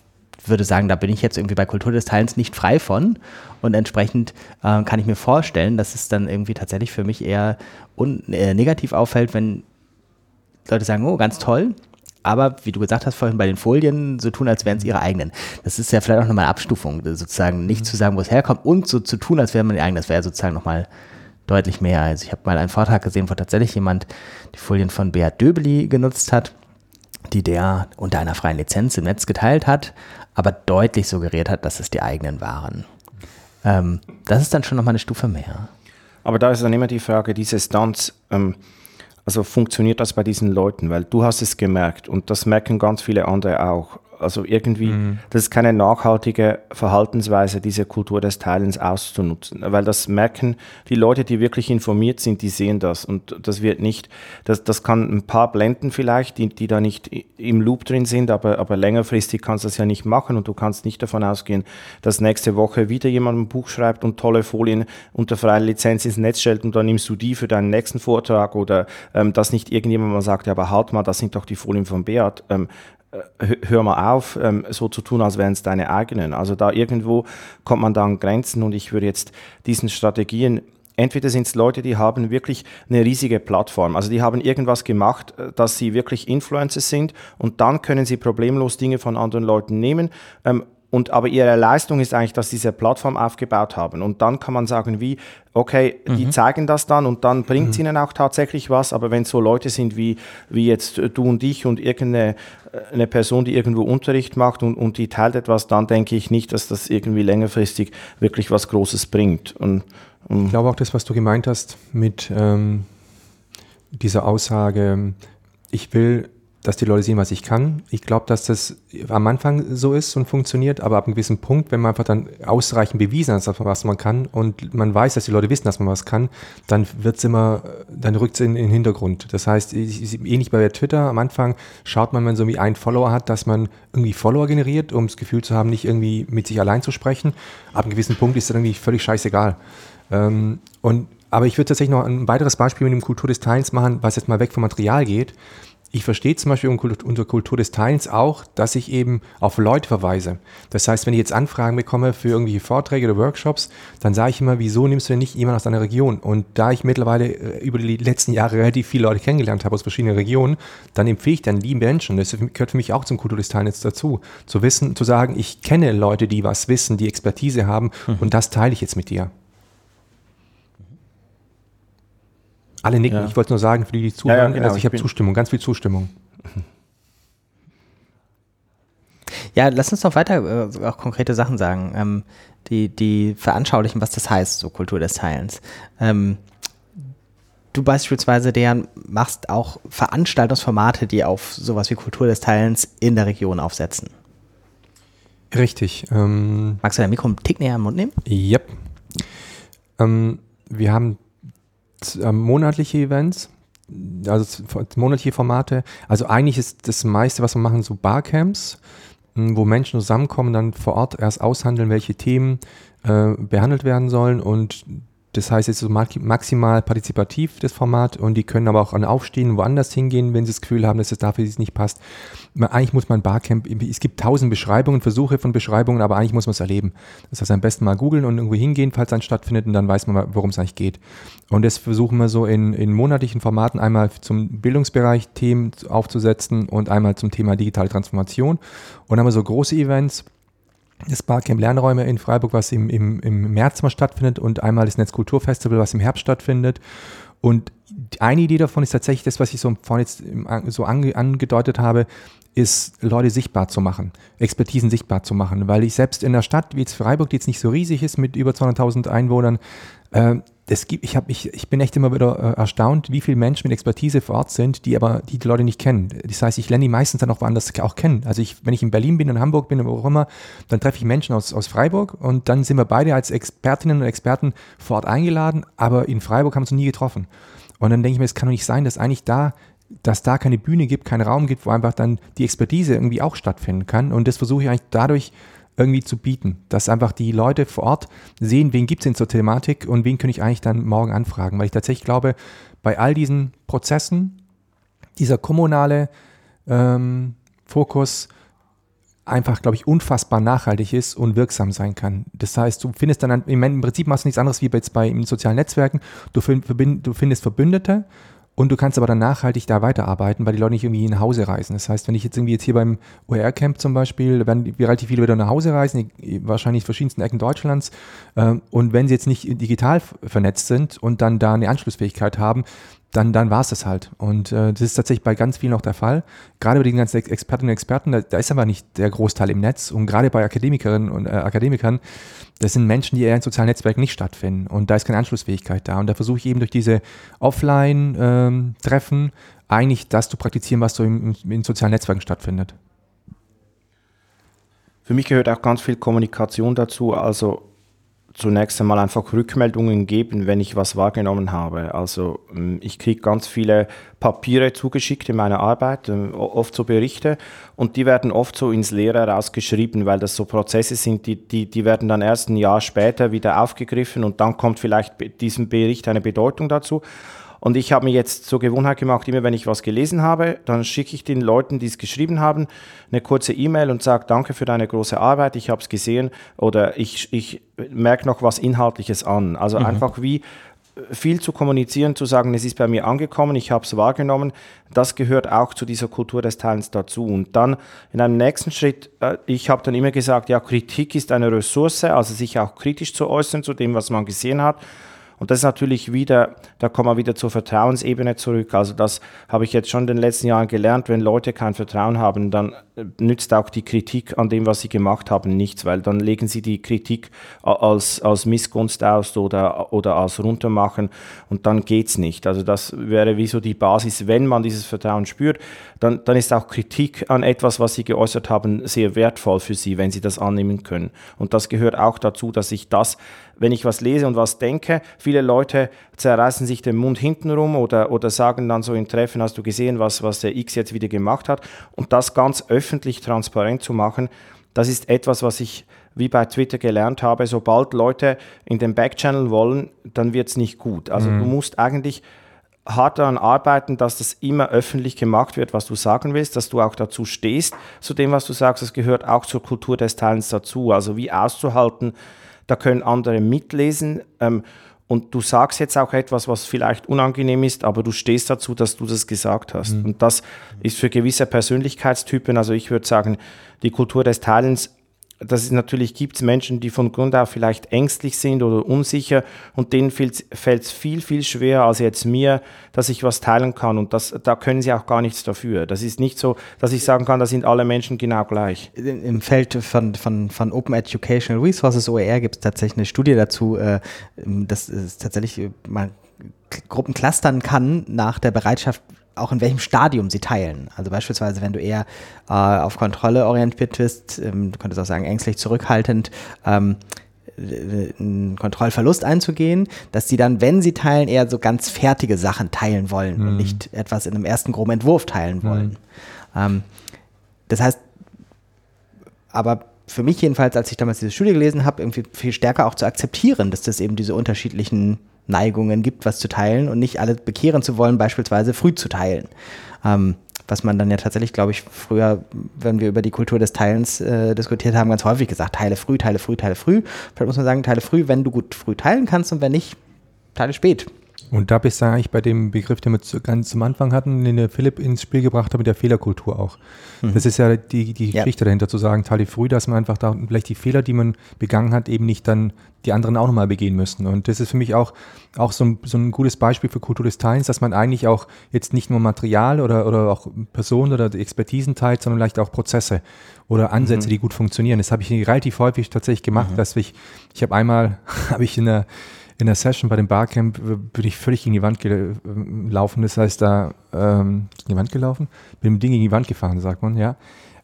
würde sagen, da bin ich jetzt irgendwie bei Kultur des Teilens nicht frei von. Und entsprechend äh, kann ich mir vorstellen, dass es dann irgendwie tatsächlich für mich eher äh, negativ auffällt, wenn Leute sagen, oh, ganz toll. Aber wie du gesagt hast vorhin bei den Folien, so tun, als wären es ihre eigenen. Das ist ja vielleicht auch nochmal eine Abstufung, sozusagen nicht zu sagen, wo es herkommt und so zu tun, als wären man die eigenen. Das wäre sozusagen nochmal deutlich mehr. Also ich habe mal einen Vortrag gesehen, wo tatsächlich jemand die Folien von Beat Döbeli genutzt hat, die der unter einer freien Lizenz im Netz geteilt hat, aber deutlich suggeriert hat, dass es die eigenen waren. Ähm, das ist dann schon nochmal eine Stufe mehr. Aber da ist dann immer die Frage, diese Stunts, ähm, also funktioniert das bei diesen Leuten? Weil du hast es gemerkt und das merken ganz viele andere auch. Also irgendwie, das ist keine nachhaltige Verhaltensweise, diese Kultur des Teilens auszunutzen. Weil das merken die Leute, die wirklich informiert sind, die sehen das. Und das wird nicht, das, das kann ein paar blenden vielleicht, die, die da nicht im Loop drin sind, aber, aber längerfristig kannst du das ja nicht machen und du kannst nicht davon ausgehen, dass nächste Woche wieder jemand ein Buch schreibt und tolle Folien unter freier Lizenz ins Netz stellt und dann nimmst du die für deinen nächsten Vortrag oder ähm, dass nicht irgendjemand mal sagt, ja, aber halt mal, das sind doch die Folien von Beat. Ähm, hör mal auf, ähm, so zu tun, als wären es deine eigenen. Also da irgendwo kommt man da an Grenzen und ich würde jetzt diesen Strategien Entweder sind es Leute, die haben wirklich eine riesige Plattform. Also die haben irgendwas gemacht, äh, dass sie wirklich Influencer sind und dann können sie problemlos Dinge von anderen Leuten nehmen. Ähm, und aber ihre Leistung ist eigentlich, dass sie diese Plattform aufgebaut haben. Und dann kann man sagen, wie, okay, die zeigen das dann und dann bringt es ihnen auch tatsächlich was. Aber wenn so Leute sind wie, wie jetzt du und ich und irgendeine äh, eine Person, die irgendwo Unterricht macht und, und die teilt etwas, dann denke ich nicht, dass das irgendwie längerfristig wirklich was Großes bringt. Und, Ich glaube auch das, was du gemeint hast mit ähm, dieser Aussage, ich will, dass die Leute sehen, was ich kann. Ich glaube, dass das am Anfang so ist und funktioniert, aber ab einem gewissen Punkt, wenn man einfach dann ausreichend bewiesen hat, was man kann und man weiß, dass die Leute wissen, dass man was kann, dann wird's immer, dann rückt es in, in den Hintergrund. Das heißt, ich- ich- ähnlich bei Twitter, am Anfang schaut man, wenn man so wie einen Follower hat, dass man irgendwie Follower generiert, um das Gefühl zu haben, nicht irgendwie mit sich allein zu sprechen. Ab einem gewissen Punkt ist dann irgendwie völlig scheißegal. Ähm, und, aber ich würde tatsächlich noch ein weiteres Beispiel mit dem Kultur des Teilens machen, was jetzt mal weg vom Material geht. Ich verstehe zum Beispiel un- unter Kultur des Teilens auch, dass ich eben auf Leute verweise. Das heißt, wenn ich jetzt Anfragen bekomme für irgendwelche Vorträge oder Workshops, dann sage ich immer, wieso nimmst du denn nicht jemanden aus deiner Region? Und da ich mittlerweile äh, über die letzten Jahre relativ viele Leute kennengelernt habe aus verschiedenen Regionen, dann empfehle ich dann die Menschen, das gehört für mich auch zum Kultur des Teilens dazu, zu wissen, zu sagen, ich kenne Leute, die was wissen, die Expertise haben und das teile ich jetzt mit dir. Alle nicken. Ja. Ich wollte nur sagen, für die, die zuhören, genau, also ich ich habe Zustimmung, ganz viel Zustimmung. Ja, lass uns noch weiter äh, auch konkrete Sachen sagen, ähm, die, die veranschaulichen, was das heißt, so Kultur des Teilens. Ähm, du beispielsweise, Dejan, machst auch Veranstaltungsformate, die auf sowas wie Kultur des Teilens in der Region aufsetzen. Richtig. Ähm, Magst du dein Mikro einen Tick näher am Mund nehmen? Yep. Ähm, wir haben monatliche Events, also monatliche Formate. Also eigentlich ist das meiste, was wir machen, so Barcamps, mh, wo Menschen zusammenkommen, dann vor Ort erst aushandeln, welche Themen äh, behandelt werden sollen und Das heißt, es ist so maximal partizipativ, das Format, und die können aber auch an Aufstehen woanders hingehen, wenn sie das Gefühl haben, dass es dafür nicht passt. Eigentlich muss man Barcamp, es gibt tausend Beschreibungen, Versuche von Beschreibungen, aber eigentlich muss man es erleben. Das heißt, am besten mal googeln und irgendwo hingehen, falls es stattfindet, und dann weiß man, worum es eigentlich geht. Und das versuchen wir so in, in monatlichen Formaten einmal zum Bildungsbereich Themen aufzusetzen und einmal zum Thema digitale Transformation. Und dann haben wir so große Events, das Barcamp Lernräume in Freiburg, was im, im, im März mal stattfindet und einmal das Netzkulturfestival, was im Herbst stattfindet. Und eine Idee davon ist tatsächlich das, was ich so vorhin jetzt so ange, angedeutet habe, ist, Leute sichtbar zu machen, Expertisen sichtbar zu machen. Weil ich selbst in einer Stadt wie jetzt Freiburg, die jetzt nicht so riesig ist mit über 200.000 Einwohnern, äh, das gibt, ich, hab, ich, ich bin echt immer wieder äh, erstaunt, wie viele Menschen mit Expertise vor Ort sind, die aber die, die Leute nicht kennen. Das heißt, ich lerne die meistens dann auch woanders auch kennen. Also ich, wenn ich in Berlin bin, in Hamburg bin, wo auch immer, dann treffe ich Menschen aus, aus Freiburg und dann sind wir beide als Expertinnen und Experten vor Ort eingeladen, aber in Freiburg haben wir uns nie getroffen. Und dann denke ich mir, es kann doch nicht sein, dass eigentlich da dass da keine Bühne gibt, keinen Raum gibt, wo einfach dann die Expertise irgendwie auch stattfinden kann. Und das versuche ich eigentlich dadurch irgendwie zu bieten, dass einfach die Leute vor Ort sehen, wen gibt es denn zur Thematik und wen könnte ich eigentlich dann morgen anfragen. Weil ich tatsächlich glaube, bei all diesen Prozessen, dieser kommunale ähm, Fokus einfach, glaube ich, unfassbar nachhaltig ist und wirksam sein kann. Das heißt, du findest dann, im Prinzip machst du nichts anderes wie jetzt bei sozialen Netzwerken, du, du findest Verbündete und du kannst aber dann nachhaltig da weiterarbeiten, weil die Leute nicht irgendwie nach Hause reisen. Das heißt, wenn ich jetzt irgendwie jetzt hier beim OER-Camp zum Beispiel, werden relativ viele wieder nach Hause reisen, wahrscheinlich in verschiedensten Ecken Deutschlands. Ähm, und wenn sie jetzt nicht digital vernetzt sind und dann da eine Anschlussfähigkeit haben, dann, dann war es das halt. Und äh, das ist tatsächlich bei ganz vielen auch der Fall. Gerade bei den ganzen Expertinnen und Experten, da, da ist aber nicht der Großteil im Netz. Und gerade bei Akademikerinnen und äh, Akademikern, das sind Menschen, die eher in sozialen Netzwerken nicht stattfinden. Und da ist keine Anschlussfähigkeit da. Und da versuche ich eben durch diese Offline-Treffen ähm, eigentlich das zu praktizieren, was so im, in sozialen Netzwerken stattfindet. Für mich gehört auch ganz viel Kommunikation dazu. Also zunächst einmal einfach Rückmeldungen geben, wenn ich was wahrgenommen habe. Also ähm, ich kriege ganz viele Papiere zugeschickt in meiner Arbeit, ähm, oft so Berichte, und die werden oft so ins Leere rausgeschrieben, weil das so Prozesse sind, die, die, die werden dann erst ein Jahr später wieder aufgegriffen und dann kommt vielleicht diesem Bericht eine Bedeutung dazu. Und ich habe mir jetzt zur Gewohnheit gemacht, immer wenn ich was gelesen habe, dann schicke ich den Leuten, die es geschrieben haben, eine kurze E-Mail und sage, danke für deine große Arbeit, ich habe es gesehen oder ich, ich merke noch was Inhaltliches an. Also mhm. einfach wie viel zu kommunizieren, zu sagen, es ist bei mir angekommen, ich habe es wahrgenommen, das gehört auch zu dieser Kultur des Teilens dazu. Und dann in einem nächsten Schritt, äh, ich habe dann immer gesagt, ja, Kritik ist eine Ressource, also sich auch kritisch zu äußern zu dem, was man gesehen hat. Und das ist natürlich wieder, da kommen wir wieder zur Vertrauensebene zurück. Also das habe ich jetzt schon in den letzten Jahren gelernt. Wenn Leute kein Vertrauen haben, dann äh, nützt auch die Kritik an dem, was sie gemacht haben, nichts, weil dann legen sie die Kritik als, als Missgunst aus oder, oder als Runtermachen und dann geht's nicht. Also das wäre wie so die Basis, wenn man dieses Vertrauen spürt, dann, dann ist auch Kritik an etwas, was sie geäußert haben, sehr wertvoll für sie, wenn sie das annehmen können. Und das gehört auch dazu, dass ich das wenn ich was lese und was denke. Viele Leute zerreißen sich den Mund hintenrum oder, oder sagen dann so im Treffen, hast du gesehen, was, was der X jetzt wieder gemacht hat. Und das ganz öffentlich transparent zu machen, das ist etwas, was ich wie bei Twitter gelernt habe. Sobald Leute in den Backchannel wollen, dann wird es nicht gut. Also mhm. du musst eigentlich hart daran arbeiten, dass das immer öffentlich gemacht wird, was du sagen willst, dass du auch dazu stehst, zu dem, was du sagst. Das gehört auch zur Kultur des Teilens dazu. Also wie auszuhalten, da können andere mitlesen. Ähm, und du sagst jetzt auch etwas, was vielleicht unangenehm ist, aber du stehst dazu, dass du das gesagt hast. Mhm. Und das ist für gewisse Persönlichkeitstypen, also ich würde sagen, die Kultur des Teilens dass es natürlich gibt Menschen, die von Grund auf vielleicht ängstlich sind oder unsicher und denen fällt es viel, viel schwerer als jetzt mir, dass ich was teilen kann und das, da können sie auch gar nichts dafür. Das ist nicht so, dass ich sagen kann, da sind alle Menschen genau gleich. Im Feld von, von, von Open Educational Resources, OER, gibt es tatsächlich eine Studie dazu, äh, dass es tatsächlich äh, mal Gruppen clustern kann nach der Bereitschaft, auch in welchem Stadium sie teilen. Also beispielsweise, wenn du eher äh, auf Kontrolle orientiert bist, ähm, du könntest auch sagen, ängstlich zurückhaltend, ähm, einen Kontrollverlust einzugehen, dass sie dann, wenn sie teilen, eher so ganz fertige Sachen teilen wollen mhm. und nicht etwas in einem ersten groben Entwurf teilen wollen. Mhm. Ähm, das heißt, aber für mich jedenfalls, als ich damals diese Studie gelesen habe, irgendwie viel stärker auch zu akzeptieren, dass das eben diese unterschiedlichen Neigungen gibt, was zu teilen und nicht alle bekehren zu wollen, beispielsweise früh zu teilen. Ähm, was man dann ja tatsächlich, glaube ich, früher, wenn wir über die Kultur des Teilens äh, diskutiert haben, ganz häufig gesagt, teile früh, teile früh, teile früh. Vielleicht muss man sagen, teile früh, wenn du gut früh teilen kannst und wenn nicht, teile spät. Und da bist du eigentlich bei dem Begriff, den wir ganz zum Anfang hatten, den der Philipp ins Spiel gebracht hat, mit der Fehlerkultur auch. Mhm. Das ist ja die, die ja. Geschichte dahinter, zu sagen, teile früh, dass man einfach da vielleicht die Fehler, die man begangen hat, eben nicht dann die anderen auch nochmal begehen müssen. Und das ist für mich auch, auch so, ein, so ein gutes Beispiel für Kultur des Teilens, dass man eigentlich auch jetzt nicht nur Material oder, oder auch Personen oder Expertisen teilt, sondern vielleicht auch Prozesse oder Ansätze, mhm. die gut funktionieren. Das habe ich relativ häufig tatsächlich gemacht, mhm. dass ich, ich habe einmal, [laughs] habe ich in der in der Session bei dem Barcamp bin ich völlig gegen die Wand gelaufen. Das heißt, da ähm, gegen die Wand gelaufen? Bin mit dem Ding gegen die Wand gefahren, sagt man, ja.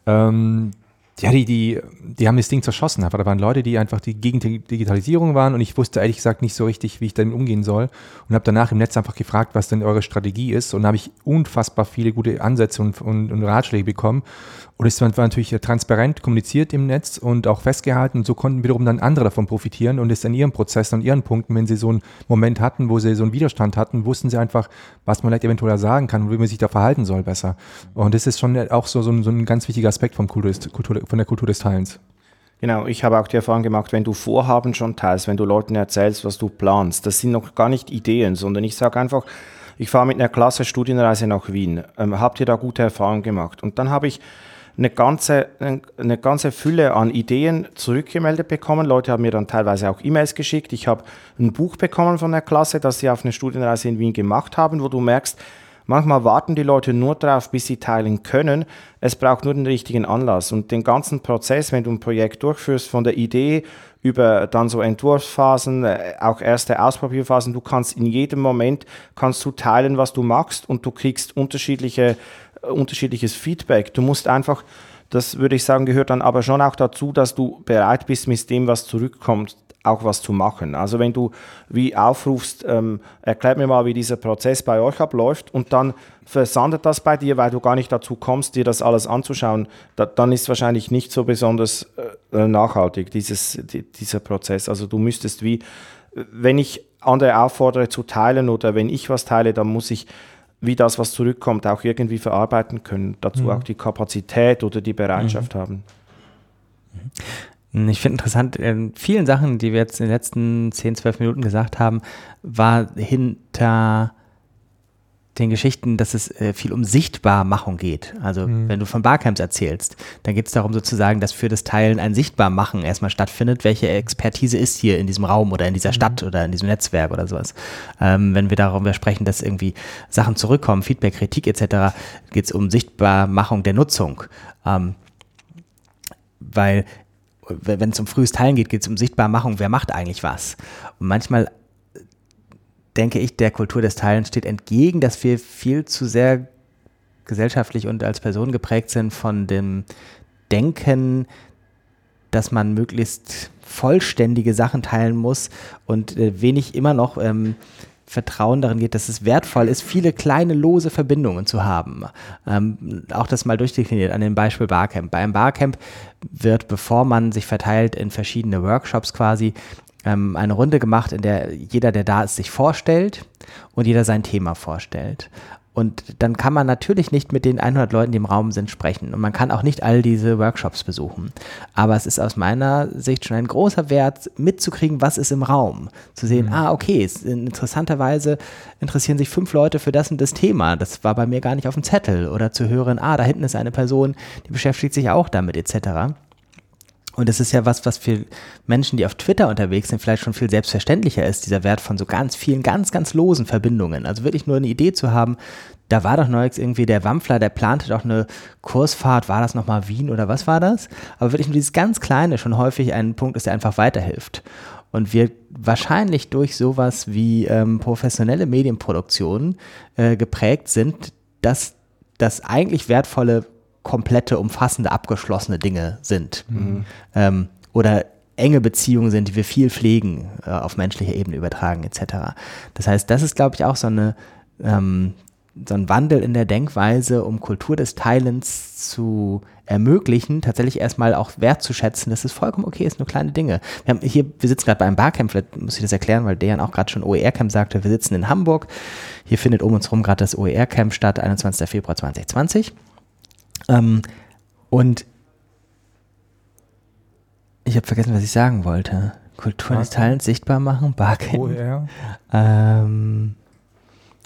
Ähm, ja, die, die, die haben das Ding zerschossen. Aber da waren Leute, die einfach die gegen Digitalisierung waren und ich wusste ehrlich gesagt nicht so richtig, wie ich damit umgehen soll. Und habe danach im Netz einfach gefragt, was denn eure Strategie ist. Und da habe ich unfassbar viele gute Ansätze und, und, und Ratschläge bekommen. Und es war natürlich transparent kommuniziert im Netz und auch festgehalten. Und so konnten wiederum dann andere davon profitieren und es in ihren Prozessen und ihren Punkten, wenn sie so einen Moment hatten, wo sie so einen Widerstand hatten, wussten sie einfach, was man vielleicht eventuell sagen kann und wie man sich da verhalten soll besser. Und das ist schon auch so, so, ein, so ein ganz wichtiger Aspekt vom Kultur, Kultur, von der Kultur des Teilens. Genau, ich habe auch die Erfahrung gemacht, wenn du Vorhaben schon teilst, wenn du Leuten erzählst, was du planst, das sind noch gar nicht Ideen, sondern ich sage einfach, ich fahre mit einer Klasse Studienreise nach Wien. Ähm, habt ihr da gute Erfahrungen gemacht? Und dann habe ich eine ganze, eine ganze Fülle an Ideen zurückgemeldet bekommen. Leute haben mir dann teilweise auch E-Mails geschickt. Ich habe ein Buch bekommen von der Klasse, das sie auf eine Studienreise in Wien gemacht haben, wo du merkst, manchmal warten die Leute nur darauf, bis sie teilen können. Es braucht nur den richtigen Anlass. Und den ganzen Prozess, wenn du ein Projekt durchführst, von der Idee über dann so Entwurfsphasen, äh, auch erste Ausprobierphasen, du kannst in jedem Moment kannst du teilen, was du machst und du kriegst unterschiedliche unterschiedliches Feedback. Du musst einfach, das würde ich sagen, gehört dann aber schon auch dazu, dass du bereit bist, mit dem, was zurückkommt, auch was zu machen. Also wenn du wie aufrufst, ähm, erklärt mir mal, wie dieser Prozess bei euch abläuft und dann versandet das bei dir, weil du gar nicht dazu kommst, dir das alles anzuschauen, da, dann ist wahrscheinlich nicht so besonders äh, nachhaltig, dieses, die, dieser Prozess. Also du müsstest wie, wenn ich andere auffordere zu teilen oder wenn ich was teile, dann muss ich wie das, was zurückkommt, auch irgendwie verarbeiten können. Dazu mhm. auch die Kapazität oder die Bereitschaft mhm. haben. Mhm. Ich finde interessant, in vielen Sachen, die wir jetzt in den letzten 10, 12 Minuten gesagt haben, war hinter den Geschichten, dass es äh, viel um Sichtbarmachung geht. Also mhm. wenn du von Barcamps erzählst, dann geht es darum sozusagen, dass für das Teilen ein Sichtbarmachen erstmal stattfindet. Welche Expertise ist hier in diesem Raum oder in dieser mhm. Stadt oder in diesem Netzwerk oder sowas. Ähm, wenn wir darüber sprechen, dass irgendwie Sachen zurückkommen, Feedback, Kritik etc., geht es um Sichtbarmachung der Nutzung. Ähm, weil wenn es um frühes Teilen geht, geht es um Sichtbarmachung, wer macht eigentlich was. Und manchmal denke ich, der Kultur des Teilens steht entgegen, dass wir viel zu sehr gesellschaftlich und als Person geprägt sind von dem Denken, dass man möglichst vollständige Sachen teilen muss und äh, wenig immer noch ähm, Vertrauen darin geht, dass es wertvoll ist, viele kleine lose Verbindungen zu haben. Ähm, auch das mal durchdekliniert an dem Beispiel Barcamp. Bei einem Barcamp wird, bevor man sich verteilt in verschiedene Workshops quasi, ähm, eine Runde gemacht, in der jeder, der da ist, sich vorstellt und jeder sein Thema vorstellt. Und dann kann man natürlich nicht mit den 100 Leuten, die im Raum sind, sprechen. Und man kann auch nicht all diese Workshops besuchen. Aber es ist aus meiner Sicht schon ein großer Wert, mitzukriegen, was ist im Raum. Zu sehen, mhm. ah, okay, es, interessanterweise interessieren sich fünf Leute für das und das Thema. Das war bei mir gar nicht auf dem Zettel. Oder zu hören, ah, da hinten ist eine Person, die beschäftigt sich auch damit, etc. Und es ist ja was, was für Menschen, die auf Twitter unterwegs sind, vielleicht schon viel selbstverständlicher ist, dieser Wert von so ganz vielen, ganz, ganz losen Verbindungen. Also wirklich nur eine Idee zu haben, da war doch neulich irgendwie der Wampfler, der plante doch eine Kursfahrt, war das nochmal Wien oder was war das? Aber wirklich nur dieses ganz Kleine schon häufig ein Punkt ist, der einfach weiterhilft. Und wir wahrscheinlich durch sowas wie ähm, professionelle Medienproduktionen äh, geprägt sind, dass das eigentlich wertvolle komplette, umfassende, abgeschlossene Dinge sind. Mhm. Ähm, oder enge Beziehungen sind, die wir viel pflegen, äh, auf menschlicher Ebene übertragen, etc. Das heißt, das ist, glaube ich, auch so eine, ähm, so ein Wandel in der Denkweise, um Kultur des Teilens zu ermöglichen, tatsächlich erstmal auch wertzuschätzen, dass es vollkommen okay ist, nur kleine Dinge. Wir, haben hier, wir sitzen gerade bei einem Barcamp, vielleicht muss ich das erklären, weil Dejan auch gerade schon OER-Camp sagte, wir sitzen in Hamburg. Hier findet um uns herum gerade das OER-Camp statt, 21. Februar 2020. Ähm, und ich habe vergessen, was ich sagen wollte. Kultur des Teilens sichtbar machen, Barcamp. OER. Ähm,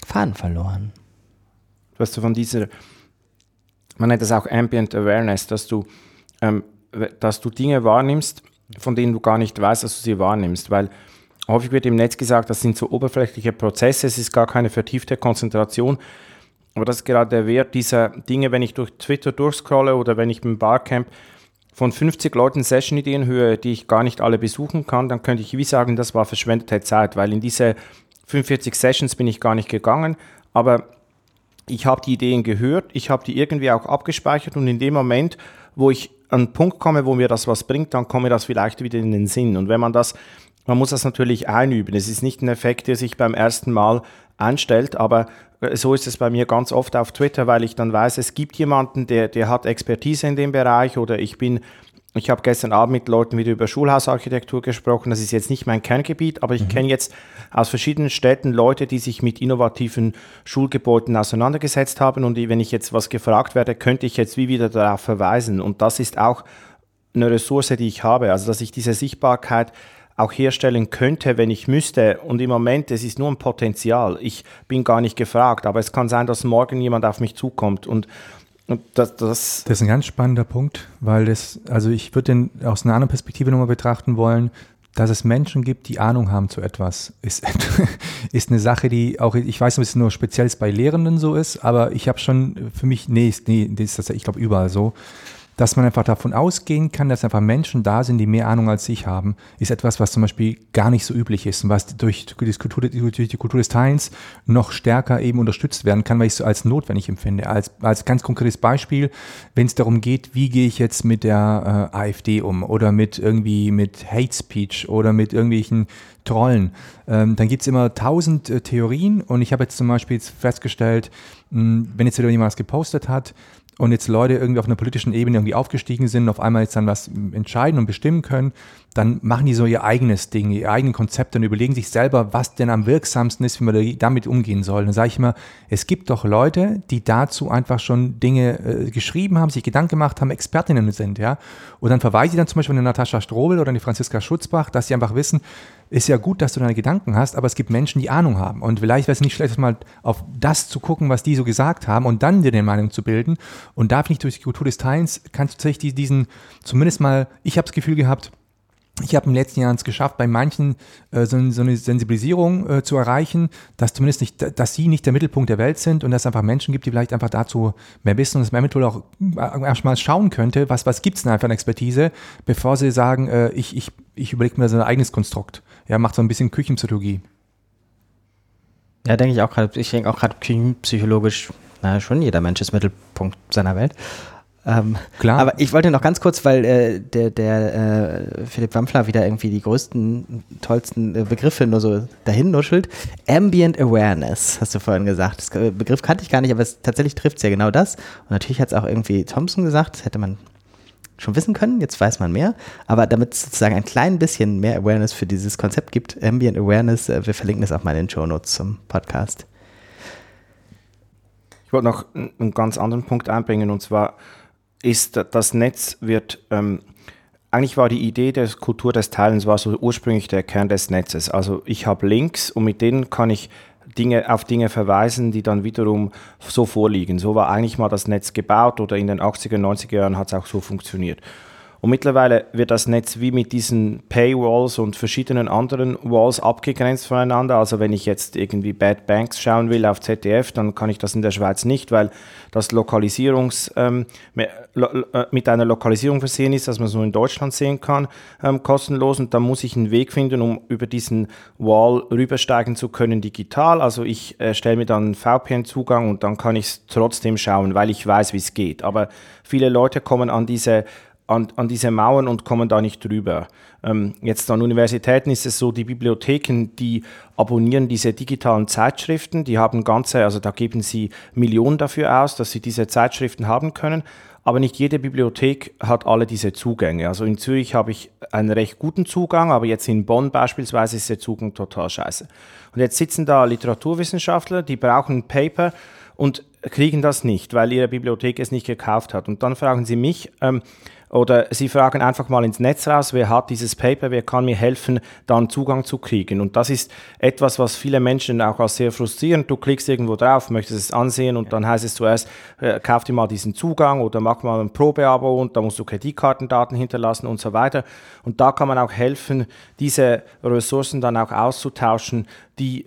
Faden verloren. Du hast von dieser, man nennt das auch Ambient Awareness, dass du, ähm, dass du Dinge wahrnimmst, von denen du gar nicht weißt, dass du sie wahrnimmst, weil häufig wird im Netz gesagt, das sind so oberflächliche Prozesse, es ist gar keine vertiefte Konzentration, aber das ist gerade der Wert dieser Dinge, wenn ich durch Twitter durchscrolle oder wenn ich beim Barcamp von 50 Leuten Session-Ideen höre, die ich gar nicht alle besuchen kann, dann könnte ich wie sagen, das war verschwendete Zeit, weil in diese 45 Sessions bin ich gar nicht gegangen, aber ich habe die Ideen gehört, ich habe die irgendwie auch abgespeichert und in dem Moment, wo ich an einen Punkt komme, wo mir das was bringt, dann komme das vielleicht wieder in den Sinn. Und wenn man das, man muss das natürlich einüben. Es ist nicht ein Effekt, der sich beim ersten Mal einstellt, aber so ist es bei mir ganz oft auf Twitter, weil ich dann weiß, es gibt jemanden, der, der hat Expertise in dem Bereich oder ich bin ich habe gestern Abend mit Leuten wieder über Schulhausarchitektur gesprochen. Das ist jetzt nicht mein Kerngebiet, aber ich mhm. kenne jetzt aus verschiedenen Städten Leute, die sich mit innovativen Schulgebäuden auseinandergesetzt haben. Und wenn ich jetzt was gefragt werde, könnte ich jetzt wie wieder darauf verweisen. Und das ist auch eine Ressource, die ich habe. Also, dass ich diese Sichtbarkeit auch herstellen könnte, wenn ich müsste. Und im Moment, es ist nur ein Potenzial. Ich bin gar nicht gefragt, aber es kann sein, dass morgen jemand auf mich zukommt und und das, das, das ist ein ganz spannender Punkt, weil das, also ich würde den aus einer anderen Perspektive nochmal betrachten wollen, dass es Menschen gibt, die Ahnung haben zu etwas, ist, [laughs] ist eine Sache, die auch, ich weiß nicht, ob es nur speziell bei Lehrenden so ist, aber ich habe schon für mich, nee, nee, das ist das, ich glaube überall so, dass man einfach davon ausgehen kann, dass einfach Menschen da sind, die mehr Ahnung als ich haben, ist etwas, was zum Beispiel gar nicht so üblich ist und was durch die Kultur, durch die Kultur des Teilens noch stärker eben unterstützt werden kann, weil ich es als notwendig empfinde. Als, als ganz konkretes Beispiel, wenn es darum geht, wie gehe ich jetzt mit der äh, AfD um oder mit irgendwie mit Hate Speech oder mit irgendwelchen Trollen, ähm, dann gibt es immer tausend äh, Theorien und ich habe jetzt zum Beispiel jetzt festgestellt, mh, wenn jetzt wieder jemand was gepostet hat, und jetzt Leute irgendwie auf einer politischen Ebene irgendwie aufgestiegen sind, auf einmal jetzt dann was entscheiden und bestimmen können, dann machen die so ihr eigenes Ding, ihr eigenen Konzepte und überlegen sich selber, was denn am wirksamsten ist, wie man damit umgehen soll. Dann sage ich immer, es gibt doch Leute, die dazu einfach schon Dinge äh, geschrieben haben, sich Gedanken gemacht haben, Expertinnen sind, ja. Und dann verweise ich dann zum Beispiel an die Natascha Strobel oder an die Franziska Schutzbach, dass sie einfach wissen, ist ja gut, dass du deine Gedanken hast, aber es gibt Menschen, die Ahnung haben. Und vielleicht wäre es nicht schlecht, mal auf das zu gucken, was die so gesagt haben und dann dir eine Meinung zu bilden. Und da finde ich, durch die Kultur des Teilens kannst du tatsächlich diesen, zumindest mal, ich habe das Gefühl gehabt, ich habe im letzten Jahr es geschafft, bei manchen äh, so, so, eine Sensibilisierung äh, zu erreichen, dass zumindest nicht, dass sie nicht der Mittelpunkt der Welt sind und dass es einfach Menschen gibt, die vielleicht einfach dazu mehr wissen und dass man eventuell auch äh, erstmal schauen könnte, was, was gibt es denn einfach an Expertise, bevor sie sagen, äh, ich, ich, ich überlege mir so ein eigenes Konstrukt. Ja, macht so ein bisschen Küchenpsychologie. Ja, denke ich auch gerade, ich denke auch gerade küchenpsychologisch, naja, schon jeder Mensch ist Mittelpunkt seiner Welt. Ähm, Klar. Aber ich wollte noch ganz kurz, weil äh, der, der äh, Philipp Wampfler wieder irgendwie die größten, tollsten äh, Begriffe nur so dahin nuschelt. Ambient Awareness, hast du vorhin gesagt. Das Begriff kannte ich gar nicht, aber es tatsächlich trifft es ja genau das. Und natürlich hat es auch irgendwie Thompson gesagt, das hätte man schon wissen können, jetzt weiß man mehr. Aber damit es sozusagen ein klein bisschen mehr Awareness für dieses Konzept gibt, Ambient Awareness, äh, wir verlinken das auch mal in den Show Notes zum Podcast. Ich wollte noch einen ganz anderen Punkt einbringen und zwar ist, das Netz wird, ähm, eigentlich war die Idee der Kultur des Teilens war so ursprünglich der Kern des Netzes. Also ich habe Links und mit denen kann ich Dinge, auf Dinge verweisen, die dann wiederum so vorliegen. So war eigentlich mal das Netz gebaut oder in den 80er, 90er Jahren hat es auch so funktioniert. Und mittlerweile wird das Netz wie mit diesen Paywalls und verschiedenen anderen Walls abgegrenzt voneinander. Also wenn ich jetzt irgendwie Bad Banks schauen will auf ZDF, dann kann ich das in der Schweiz nicht, weil das Lokalisierungs, ähm, äh, mit einer Lokalisierung versehen ist, dass man es nur in Deutschland sehen kann, ähm, kostenlos. Und dann muss ich einen Weg finden, um über diesen Wall rübersteigen zu können digital. Also ich äh, stelle mir dann einen VPN-Zugang und dann kann ich es trotzdem schauen, weil ich weiß, wie es geht. Aber viele Leute kommen an diese an, an diese Mauern und kommen da nicht drüber. Ähm, jetzt an Universitäten ist es so, die Bibliotheken, die abonnieren diese digitalen Zeitschriften, die haben ganze, also da geben sie Millionen dafür aus, dass sie diese Zeitschriften haben können. Aber nicht jede Bibliothek hat alle diese Zugänge. Also in Zürich habe ich einen recht guten Zugang, aber jetzt in Bonn beispielsweise ist der Zugang total scheiße. Und jetzt sitzen da Literaturwissenschaftler, die brauchen ein Paper und kriegen das nicht, weil ihre Bibliothek es nicht gekauft hat. Und dann fragen sie mich, ähm, oder Sie fragen einfach mal ins Netz raus, wer hat dieses Paper, wer kann mir helfen, dann Zugang zu kriegen. Und das ist etwas, was viele Menschen auch als sehr frustrierend. Du klickst irgendwo drauf, möchtest es ansehen und dann heißt es zuerst, äh, kauf dir mal diesen Zugang oder mach mal ein Probeabo und da musst du Kreditkartendaten hinterlassen und so weiter. Und da kann man auch helfen, diese Ressourcen dann auch auszutauschen, die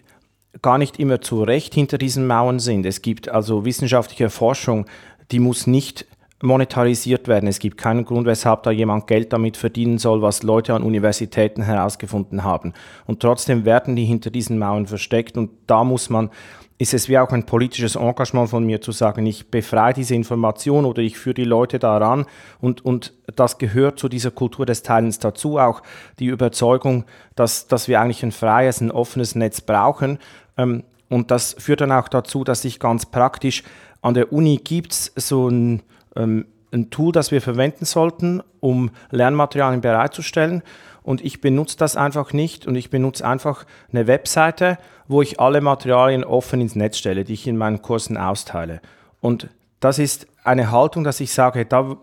gar nicht immer zu Recht hinter diesen Mauern sind. Es gibt also wissenschaftliche Forschung, die muss nicht monetarisiert werden. Es gibt keinen Grund, weshalb da jemand Geld damit verdienen soll, was Leute an Universitäten herausgefunden haben. Und trotzdem werden die hinter diesen Mauern versteckt und da muss man ist es wie auch ein politisches Engagement von mir zu sagen, ich befreie diese Information oder ich führe die Leute daran und, und das gehört zu dieser Kultur des Teilens dazu, auch die Überzeugung, dass, dass wir eigentlich ein freies, ein offenes Netz brauchen. Ähm, und das führt dann auch dazu, dass ich ganz praktisch an der Uni gibt es so ein ähm, ein Tool, das wir verwenden sollten, um Lernmaterialien bereitzustellen. Und ich benutze das einfach nicht und ich benutze einfach eine Webseite, wo ich alle Materialien offen ins Netz stelle, die ich in meinen Kursen austeile. Und das ist eine Haltung, dass ich sage, da,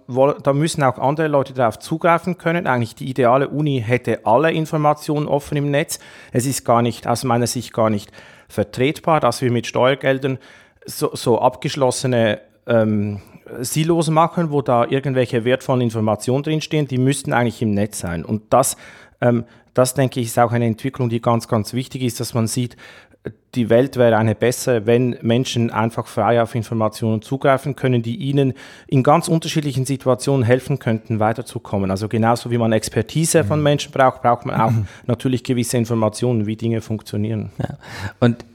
da müssen auch andere Leute darauf zugreifen können. Eigentlich die ideale Uni hätte alle Informationen offen im Netz. Es ist gar nicht, aus meiner Sicht gar nicht vertretbar, dass wir mit Steuergeldern so, so abgeschlossene ähm, Silos machen, wo da irgendwelche wertvollen Informationen drinstehen, die müssten eigentlich im Netz sein. Und das, ähm, das denke ich, ist auch eine Entwicklung, die ganz, ganz wichtig ist, dass man sieht, die Welt wäre eine bessere, wenn Menschen einfach frei auf Informationen zugreifen können, die ihnen in ganz unterschiedlichen Situationen helfen könnten, weiterzukommen. Also genauso wie man Expertise von mhm. Menschen braucht, braucht man auch natürlich gewisse Informationen, wie Dinge funktionieren. Ja. Und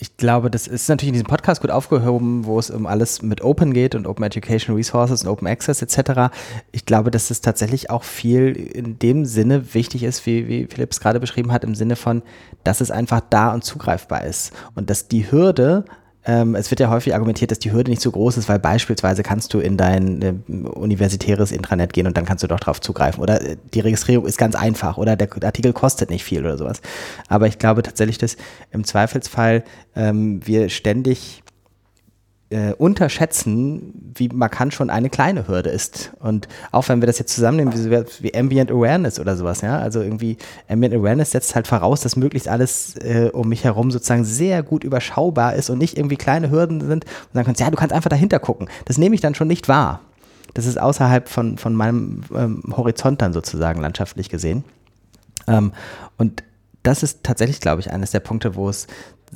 ich glaube, das ist natürlich in diesem Podcast gut aufgehoben, wo es um alles mit Open geht und Open Education Resources und Open Access etc. Ich glaube, dass es tatsächlich auch viel in dem Sinne wichtig ist, wie, wie Philipp es gerade beschrieben hat, im Sinne von, dass es einfach da und zugreifbar ist und dass die Hürde es wird ja häufig argumentiert, dass die Hürde nicht so groß ist, weil beispielsweise kannst du in dein äh, universitäres Intranet gehen und dann kannst du doch darauf zugreifen. Oder äh, die Registrierung ist ganz einfach oder der Artikel kostet nicht viel oder sowas. Aber ich glaube tatsächlich, dass im Zweifelsfall ähm, wir ständig äh, unterschätzen, wie markant schon eine kleine Hürde ist. Und auch wenn wir das jetzt zusammennehmen, wie, wie Ambient Awareness oder sowas, ja, also irgendwie Ambient Awareness setzt halt voraus, dass möglichst alles äh, um mich herum sozusagen sehr gut überschaubar ist und nicht irgendwie kleine Hürden sind und dann kannst, ja, du kannst einfach dahinter gucken. Das nehme ich dann schon nicht wahr. Das ist außerhalb von, von meinem ähm, Horizont dann sozusagen landschaftlich gesehen. Ähm, und das ist tatsächlich, glaube ich, eines der Punkte, wo es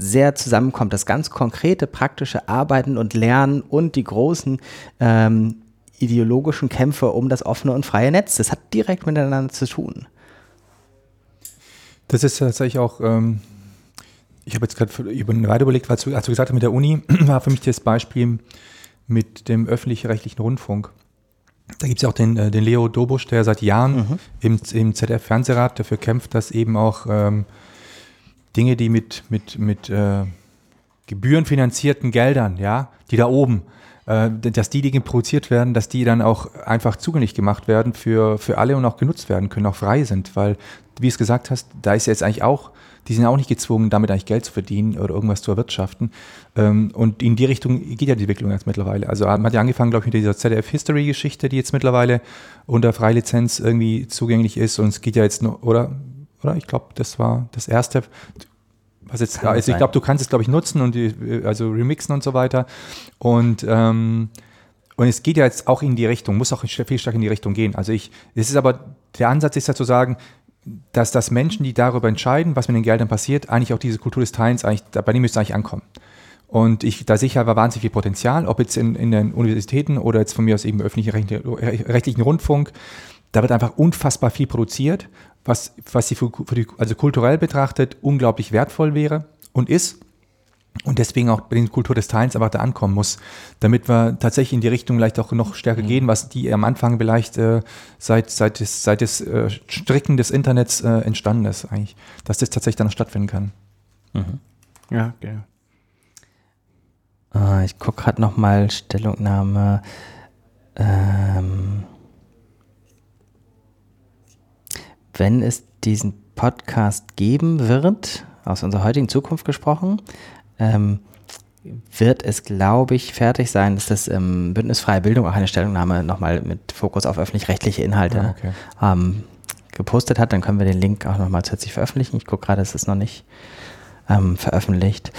sehr zusammenkommt, das ganz konkrete, praktische Arbeiten und Lernen und die großen ähm, ideologischen Kämpfe um das offene und freie Netz. Das hat direkt miteinander zu tun. Das ist tatsächlich auch, ähm, ich habe jetzt gerade über eine Weile überlegt, als du, als du gesagt hast, mit der Uni [clears throat] war für mich das Beispiel mit dem öffentlich-rechtlichen Rundfunk. Da gibt es ja auch den, äh, den Leo Dobusch, der seit Jahren mhm. im, im ZDF-Fernsehrat dafür kämpft, dass eben auch ähm, Dinge, die mit, mit, mit äh, gebührenfinanzierten Geldern, ja, die da oben, äh, dass die Dinge produziert werden, dass die dann auch einfach zugänglich gemacht werden für, für alle und auch genutzt werden können, auch frei sind, weil, wie du es gesagt hast, da ist jetzt eigentlich auch, die sind auch nicht gezwungen, damit eigentlich Geld zu verdienen oder irgendwas zu erwirtschaften. Ähm, und in die Richtung geht ja die Entwicklung jetzt mittlerweile. Also man hat ja angefangen, glaube ich, mit dieser ZDF-History-Geschichte, die jetzt mittlerweile unter Freilizenz irgendwie zugänglich ist. Und es geht ja jetzt nur, oder oder? Ich glaube, das war das erste, was jetzt da ist. Ich glaube, du kannst es, glaube ich, nutzen und die, also remixen und so weiter. Und, ähm, und es geht ja jetzt auch in die Richtung, muss auch viel stärker in die Richtung gehen. Also ich, es ist aber, der Ansatz ist ja zu sagen, dass das Menschen, die darüber entscheiden, was mit den Geldern passiert, eigentlich auch diese Kultur des Teilens, eigentlich, bei denen müsste es eigentlich ankommen. Und ich, da sehe ich aber wahnsinnig viel Potenzial, ob jetzt in, in den Universitäten oder jetzt von mir aus eben öffentlich-rechtlichen Rundfunk. Da wird einfach unfassbar viel produziert was, was sie für, für die, also kulturell betrachtet unglaublich wertvoll wäre und ist. und deswegen auch bei den Kultur des Teilens einfach da ankommen muss, damit wir tatsächlich in die Richtung vielleicht auch noch stärker mhm. gehen, was die am Anfang vielleicht äh, seit, seit des, seit des äh, Stricken des Internets äh, entstanden ist, eigentlich, dass das tatsächlich dann noch stattfinden kann. Mhm. Ja, okay. Äh, ich gucke gerade nochmal Stellungnahme. Ähm, wenn es diesen Podcast geben wird, aus unserer heutigen Zukunft gesprochen, ähm, wird es, glaube ich, fertig sein, dass das ähm, Bündnis Freie Bildung auch eine Stellungnahme nochmal mit Fokus auf öffentlich-rechtliche Inhalte ah, okay. ähm, gepostet hat. Dann können wir den Link auch nochmal zusätzlich veröffentlichen. Ich gucke gerade, es ist noch nicht ähm, veröffentlicht.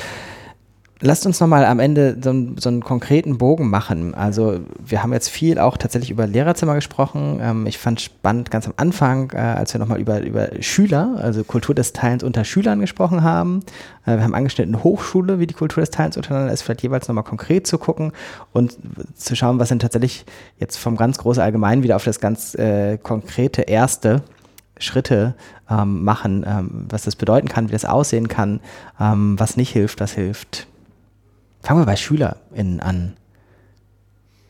Lasst uns nochmal am Ende so, so, einen konkreten Bogen machen. Also wir haben jetzt viel auch tatsächlich über Lehrerzimmer gesprochen. Ähm, ich fand spannend ganz am Anfang, äh, als wir nochmal über, über Schüler, also Kultur des Teilens unter Schülern gesprochen haben. Äh, wir haben angeschnitten Hochschule, wie die Kultur des Teilens untereinander ist, vielleicht jeweils nochmal konkret zu gucken und zu schauen, was denn tatsächlich jetzt vom ganz großen Allgemeinen wieder auf das ganz äh, konkrete erste Schritte ähm, machen, ähm, was das bedeuten kann, wie das aussehen kann, ähm, was nicht hilft, was hilft. Fangen wir bei SchülerInnen an.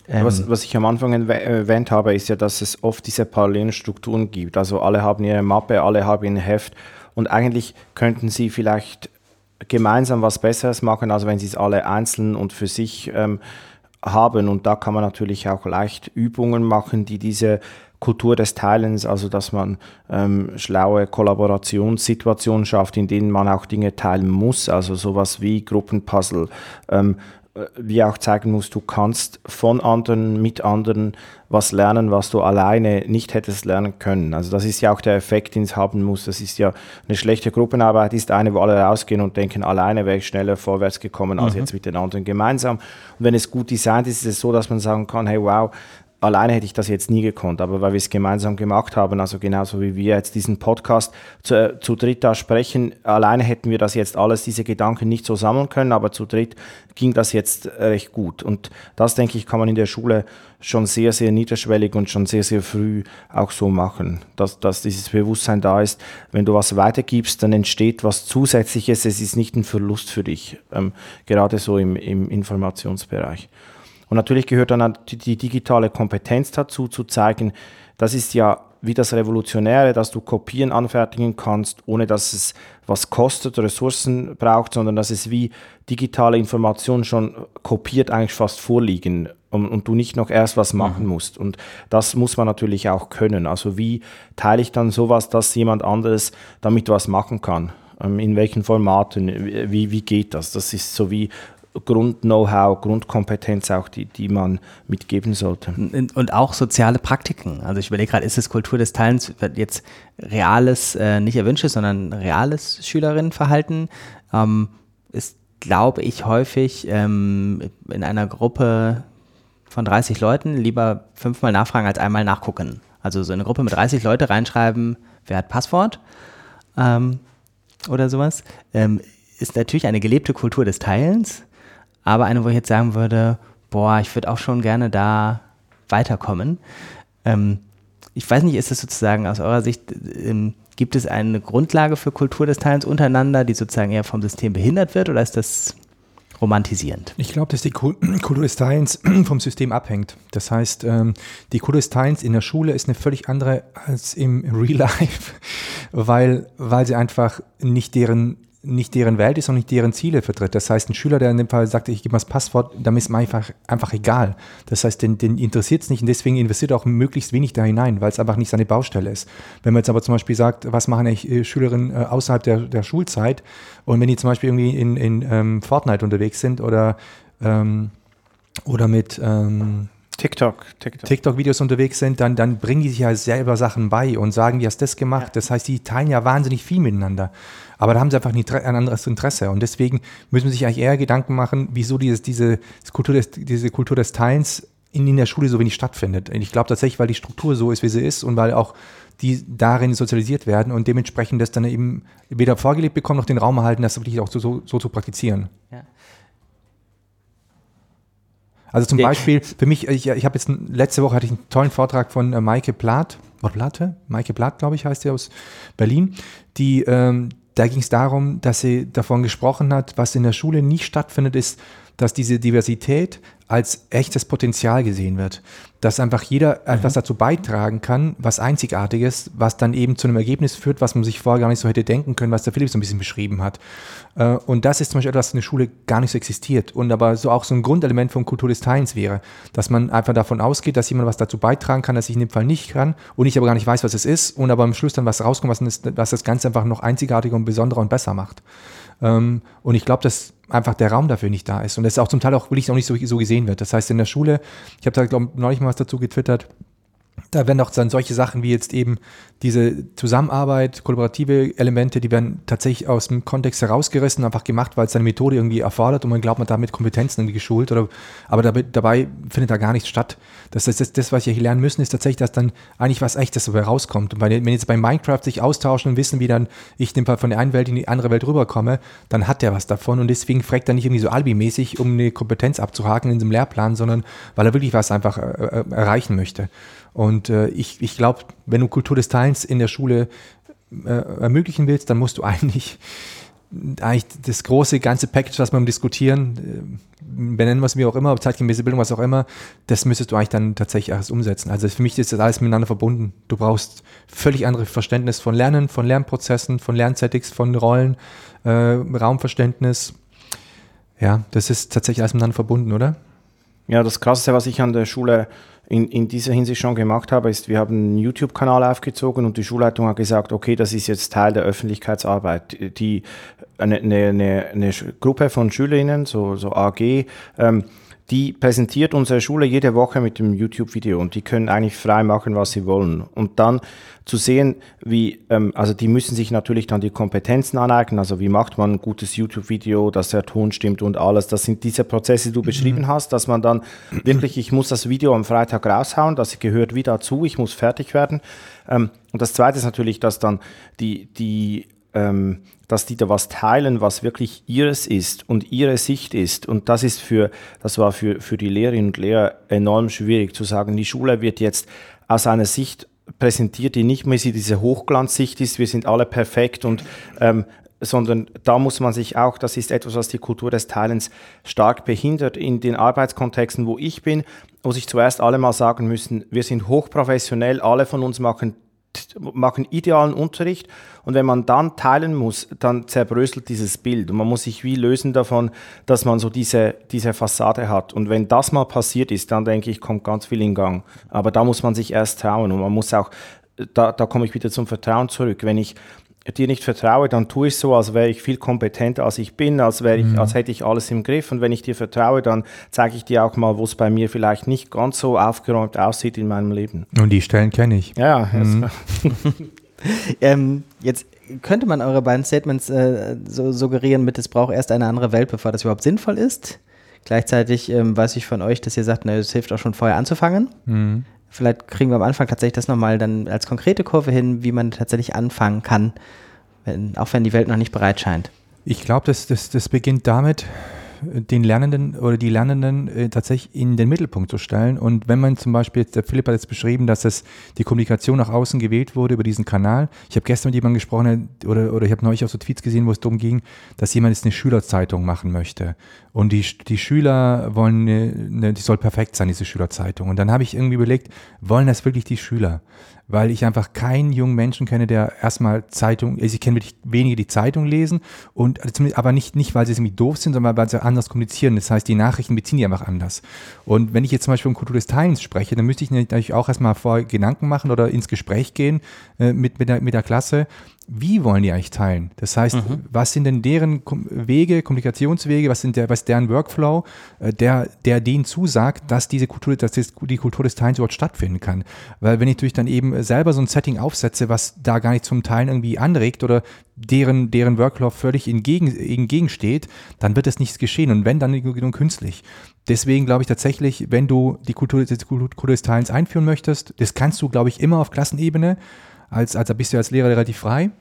Ähm was, was, ich am Anfang erwähnt habe, ist ja, dass es oft diese parallelen Strukturen gibt. Also alle haben ihre Mappe, alle haben ein Heft und eigentlich könnten sie vielleicht gemeinsam was Besseres machen, als wenn sie es alle einzeln und für sich ähm, haben. Und da kann man natürlich auch leicht Übungen machen, die diese Kultur des Teilens, also dass man ähm, schlaue Kollaborationssituationen schafft, in denen man auch Dinge teilen muss, also sowas wie Gruppenpuzzle, ähm, äh, wie auch zeigen muss, du kannst von anderen, mit anderen was lernen, was du alleine nicht hättest lernen können. Also das ist ja auch der Effekt, den es haben muss. Das ist ja eine schlechte Gruppenarbeit, ist eine, wo alle rausgehen und denken, alleine wäre ich schneller vorwärts gekommen als mhm. jetzt mit den anderen gemeinsam. Und wenn es gut designt ist, ist es so, dass man sagen kann, hey wow, alleine hätte ich das jetzt nie gekonnt, aber weil wir es gemeinsam gemacht haben, also genauso wie wir jetzt diesen Podcast zu, äh, zu dritt da sprechen, alleine hätten wir das jetzt alles, diese Gedanken nicht so sammeln können, aber zu dritt ging das jetzt recht gut. Und das, denke ich, kann man in der Schule schon sehr, sehr niederschwellig und schon sehr, sehr früh auch so machen, dass, dass dieses Bewusstsein da ist, wenn du was weitergibst, dann entsteht was Zusätzliches, es ist nicht ein Verlust für dich, ähm, gerade so im, im Informationsbereich. Und natürlich gehört dann die, digitale Kompetenz dazu, zu zeigen, das ist ja wie das Revolutionäre, dass du Kopien anfertigen kannst, ohne dass es was kostet, Ressourcen braucht, sondern dass es wie digitale Informationen schon kopiert eigentlich fast vorliegen und, und, du nicht noch erst was machen mhm. musst. Und das muss man natürlich auch können. Also wie teile ich dann sowas, dass jemand anderes damit was machen kann? Ähm, in welchen Formaten? Wie, wie geht das? Das ist so wie Grund-Know-how, Grundkompetenz auch, die, die man mitgeben sollte. Und auch soziale Praktiken. Also ich überlege gerade, ist es Kultur des Teilens jetzt reales, äh, nicht erwünschtes, sondern reales Schülerinnenverhalten? Ähm, ist, glaube ich, häufig ähm, in einer Gruppe von 30 Leuten lieber fünfmal nachfragen als einmal nachgucken. Also so eine Gruppe mit 30 Leute reinschreiben, wer hat Passwort ähm, oder sowas. Ähm, ist natürlich eine gelebte Kultur des Teilens, aber eine, wo ich jetzt sagen würde, boah, ich würde auch schon gerne da weiterkommen. Ähm, ich weiß nicht, ist es sozusagen aus eurer Sicht, ähm, gibt es eine Grundlage für Kultur des Teilens untereinander, die sozusagen eher vom System behindert wird oder ist das romantisierend? Ich glaube, dass die [clears throat] Kultur des Teilens [clears throat] vom System abhängt. Das heißt, ähm, die Kultur des Teilens in der Schule ist eine völlig andere als im Real [laughs] Life, weil, weil sie einfach nicht deren nicht deren Welt ist und nicht deren Ziele vertritt. Das heißt, ein Schüler, der in dem Fall sagt, ich gebe mal das Passwort, dann ist mir einfach, einfach egal. Das heißt, den, den interessiert es nicht und deswegen investiert er auch möglichst wenig da hinein, weil es einfach nicht seine Baustelle ist. Wenn man jetzt aber zum Beispiel sagt, was machen eigentlich äh, Schülerinnen äh, außerhalb der, der Schulzeit und wenn die zum Beispiel irgendwie in, in ähm, Fortnite unterwegs sind oder, ähm, oder mit ähm, TikTok, TikTok. TikTok-Videos unterwegs sind, dann, dann bringen die sich ja selber Sachen bei und sagen, wie hast du das gemacht? Ja. Das heißt, die teilen ja wahnsinnig viel miteinander. Aber da haben sie einfach nicht ein anderes Interesse. Und deswegen müssen wir sich eigentlich eher Gedanken machen, wieso dieses, diese, Kultur des, diese Kultur des Teilens in, in der Schule so wenig stattfindet. Und ich glaube tatsächlich, weil die Struktur so ist, wie sie ist und weil auch die darin sozialisiert werden und dementsprechend das dann eben weder vorgelebt bekommen noch den Raum erhalten, das wirklich auch so, so, so zu praktizieren. Ja. Also zum Beispiel, für mich, ich, ich habe jetzt letzte Woche hatte ich einen tollen Vortrag von äh, Maike Plath, oder Platte? Maike Plath, glaube ich, heißt sie aus Berlin, die, ähm, da ging es darum, dass sie davon gesprochen hat, was in der Schule nicht stattfindet, ist, dass diese Diversität als echtes Potenzial gesehen wird. Dass einfach jeder mhm. etwas dazu beitragen kann, was Einzigartiges, was dann eben zu einem Ergebnis führt, was man sich vorher gar nicht so hätte denken können, was der Philipp so ein bisschen beschrieben hat. Äh, und das ist zum Beispiel etwas, was in der Schule gar nicht so existiert. Und aber so auch so ein Grundelement von Kultur des Teilens wäre, dass man einfach davon ausgeht, dass jemand was dazu beitragen kann, dass ich in dem Fall nicht kann und ich aber gar nicht weiß, was es ist und aber am Schluss dann was rauskommt, was, was das Ganze einfach noch einzigartiger und besonderer und besser macht. Ähm, und ich glaube, dass einfach der Raum dafür nicht da ist. Und das ist auch zum Teil auch wirklich auch nicht so, so gesehen wird. Das heißt, in der Schule, ich habe da, glaube ich, neulich mal was dazu getwittert, da werden auch dann solche Sachen wie jetzt eben diese Zusammenarbeit, kollaborative Elemente, die werden tatsächlich aus dem Kontext herausgerissen, einfach gemacht, weil es seine Methode irgendwie erfordert und man glaubt, man hat damit Kompetenzen irgendwie geschult. Oder, aber dabei, dabei findet da gar nichts statt. Das, das, das, das, was wir hier lernen müssen, ist tatsächlich, dass dann eigentlich was Echtes dabei rauskommt. Und wenn jetzt bei Minecraft sich austauschen und wissen, wie dann ich von der einen Welt in die andere Welt rüberkomme, dann hat der was davon. Und deswegen fragt er nicht irgendwie so albimäßig, um eine Kompetenz abzuhaken in diesem Lehrplan, sondern weil er wirklich was einfach äh, äh erreichen möchte. Und äh, ich, ich glaube, wenn du Kultur des Teilens in der Schule äh, ermöglichen willst, dann musst du [laughs] eigentlich, eigentlich das große ganze Package, was wir diskutieren, äh, benennen wir es wie auch immer, zeitgemäße Bildung, was auch immer, das müsstest du eigentlich dann tatsächlich alles umsetzen. Also für mich ist das alles miteinander verbunden. Du brauchst völlig anderes Verständnis von Lernen, von Lernprozessen, von Lernsettings, von Rollen, äh, Raumverständnis. Ja, das ist tatsächlich alles miteinander verbunden, oder? Ja, das Krasseste, was ich an der Schule in, in dieser Hinsicht schon gemacht habe, ist, wir haben einen YouTube-Kanal aufgezogen und die Schulleitung hat gesagt, okay, das ist jetzt Teil der Öffentlichkeitsarbeit. Die, eine, eine, eine Gruppe von Schülerinnen, so, so AG, ähm, die präsentiert unsere Schule jede Woche mit dem YouTube-Video und die können eigentlich frei machen, was sie wollen. Und dann zu sehen, wie, ähm, also die müssen sich natürlich dann die Kompetenzen aneignen, also wie macht man ein gutes YouTube-Video, dass der Ton stimmt und alles. Das sind diese Prozesse, die du mhm. beschrieben hast, dass man dann wirklich, ich muss das Video am Freitag raushauen, das gehört wieder dazu, ich muss fertig werden. Ähm, und das Zweite ist natürlich, dass dann die, die ähm, dass die da was teilen, was wirklich ihres ist und ihre Sicht ist. Und das ist für, das war für, für die Lehrerinnen und Lehrer enorm schwierig zu sagen, die Schule wird jetzt aus einer Sicht präsentiert, die nicht mehr diese Hochglanzsicht ist, wir sind alle perfekt und ähm, sondern da muss man sich auch, das ist etwas, was die Kultur des Teilens stark behindert, in den Arbeitskontexten, wo ich bin, wo sich zuerst alle mal sagen müssen, wir sind hochprofessionell, alle von uns machen machen idealen Unterricht und wenn man dann teilen muss, dann zerbröselt dieses Bild und man muss sich wie lösen davon, dass man so diese, diese Fassade hat. Und wenn das mal passiert ist, dann denke ich, kommt ganz viel in Gang. Aber da muss man sich erst trauen und man muss auch, da, da komme ich wieder zum Vertrauen zurück. Wenn ich dir nicht vertraue, dann tue ich so, als wäre ich viel kompetenter, als ich bin, als, wäre ich, mhm. als hätte ich alles im Griff. Und wenn ich dir vertraue, dann zeige ich dir auch mal, wo es bei mir vielleicht nicht ganz so aufgeräumt aussieht in meinem Leben. Und die Stellen kenne ich. Ja. Mhm. [laughs] ähm, jetzt könnte man eure beiden Statements äh, so suggerieren mit, es braucht erst eine andere Welt, bevor das überhaupt sinnvoll ist. Gleichzeitig ähm, weiß ich von euch, dass ihr sagt, es hilft auch schon vorher anzufangen. Mhm. Vielleicht kriegen wir am Anfang tatsächlich das nochmal dann als konkrete Kurve hin, wie man tatsächlich anfangen kann, wenn, auch wenn die Welt noch nicht bereit scheint. Ich glaube, das, das, das beginnt damit, den Lernenden oder die Lernenden äh, tatsächlich in den Mittelpunkt zu stellen. Und wenn man zum Beispiel, der Philipp hat jetzt beschrieben, dass es die Kommunikation nach außen gewählt wurde über diesen Kanal. Ich habe gestern mit jemandem gesprochen oder, oder ich habe neulich auch so Tweets gesehen, wo es darum ging, dass jemand jetzt eine Schülerzeitung machen möchte. Und die, die Schüler wollen, eine, eine, die soll perfekt sein, diese Schülerzeitung. Und dann habe ich irgendwie überlegt, wollen das wirklich die Schüler? Weil ich einfach keinen jungen Menschen kenne, der erstmal Zeitung, also ich kenne wirklich wenige, die Zeitung lesen und aber nicht, nicht, weil sie irgendwie doof sind, sondern weil sie anders kommunizieren. Das heißt, die Nachrichten beziehen die einfach anders. Und wenn ich jetzt zum Beispiel um Kultur des Teilens spreche, dann müsste ich natürlich auch erstmal vor Gedanken machen oder ins Gespräch gehen äh, mit, mit, der, mit der Klasse wie wollen die eigentlich teilen? Das heißt, mhm. was sind denn deren Wege, Kommunikationswege, was sind der, was deren Workflow, äh, der, der denen zusagt, dass diese Kultur, dass die Kultur des Teilens überhaupt stattfinden kann? Weil wenn ich natürlich dann eben selber so ein Setting aufsetze, was da gar nicht zum Teilen irgendwie anregt oder deren, deren Workflow völlig entgegen, entgegensteht, dann wird es nichts geschehen und wenn, dann nur künstlich. Deswegen glaube ich tatsächlich, wenn du die Kultur, die Kultur des Teilens einführen möchtest, das kannst du, glaube ich, immer auf Klassenebene, als, als bist du als Lehrer relativ frei.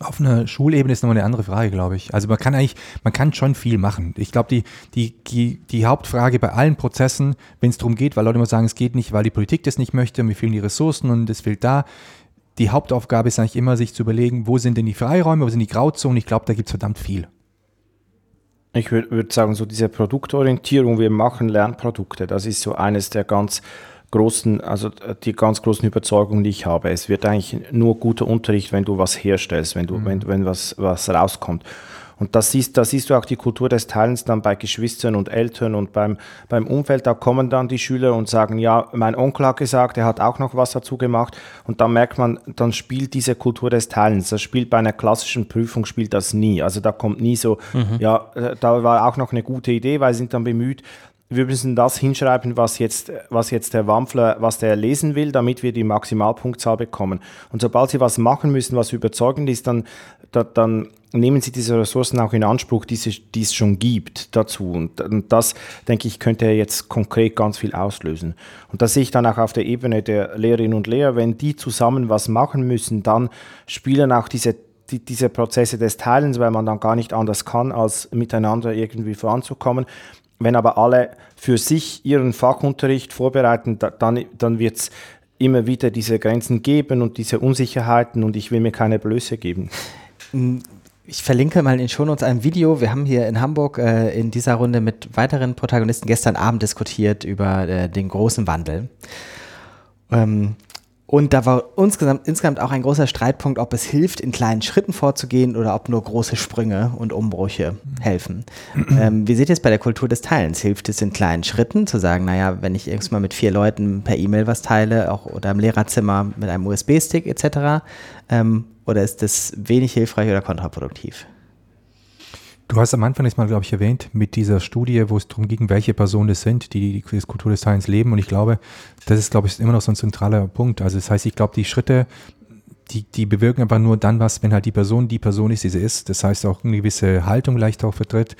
Auf einer Schulebene ist nochmal eine andere Frage, glaube ich. Also man kann eigentlich, man kann schon viel machen. Ich glaube, die, die, die, die Hauptfrage bei allen Prozessen, wenn es darum geht, weil Leute immer sagen, es geht nicht, weil die Politik das nicht möchte, mir fehlen die Ressourcen und es fehlt da. die Hauptaufgabe ist eigentlich immer, sich zu überlegen, wo sind denn die Freiräume, wo sind die Grauzonen. Ich glaube, da gibt es verdammt viel. Ich würde würd sagen, so diese Produktorientierung, wir machen Lernprodukte, das ist so eines der ganz großen, also die ganz großen Überzeugungen, die ich habe. Es wird eigentlich nur guter Unterricht, wenn du was herstellst, wenn du, mhm. wenn, wenn was, was rauskommt. Und das siehst, da siehst du auch die Kultur des Teilens dann bei Geschwistern und Eltern und beim, beim Umfeld. Da kommen dann die Schüler und sagen, ja, mein Onkel hat gesagt, er hat auch noch was dazu gemacht. Und dann merkt man, dann spielt diese Kultur des Teilens. Das spielt bei einer klassischen Prüfung, spielt das nie. Also da kommt nie so, mhm. ja, äh, da war auch noch eine gute Idee, weil sie sind dann bemüht, wir müssen das hinschreiben, was jetzt, was jetzt der Wampfler, was der lesen will, damit wir die Maximalpunktzahl bekommen. Und sobald sie was machen müssen, was überzeugend ist, dann, da, dann nehmen sie diese Ressourcen auch in Anspruch, die, sie, die es schon gibt dazu. Und, und, das, denke ich, könnte jetzt konkret ganz viel auslösen. Und das sehe ich dann auch auf der Ebene der Lehrerinnen und Lehrer. Wenn die zusammen was machen müssen, dann spielen auch diese die, diese Prozesse des Teilens, weil man dann gar nicht anders kann, als miteinander irgendwie voranzukommen. Wenn aber alle für sich ihren Fachunterricht vorbereiten, dann, dann wird es immer wieder diese Grenzen geben und diese Unsicherheiten und ich will mir keine Blöße geben. Ich verlinke mal in Shownotes ein Video. Wir haben hier in Hamburg äh, in dieser Runde mit weiteren Protagonisten gestern Abend diskutiert über äh, den großen Wandel. Ähm, und da war insgesamt, insgesamt auch ein großer Streitpunkt, ob es hilft, in kleinen Schritten vorzugehen oder ob nur große Sprünge und Umbrüche helfen. [clears throat] ähm, wie seht ihr es bei der Kultur des Teilens? Hilft es in kleinen Schritten zu sagen, naja, wenn ich irgendwann mal mit vier Leuten per E-Mail was teile, auch oder im Lehrerzimmer mit einem USB-Stick etc., ähm, oder ist das wenig hilfreich oder kontraproduktiv? Du hast am Anfang jetzt mal, glaube ich, erwähnt, mit dieser Studie, wo es darum ging, welche Personen es sind, die die Kultur des Teilens leben. Und ich glaube, das ist, glaube ich, immer noch so ein zentraler Punkt. Also das heißt, ich glaube, die Schritte, die, die bewirken aber nur dann was, wenn halt die Person die Person ist, die sie ist. Das heißt auch eine gewisse Haltung leicht auch vertritt.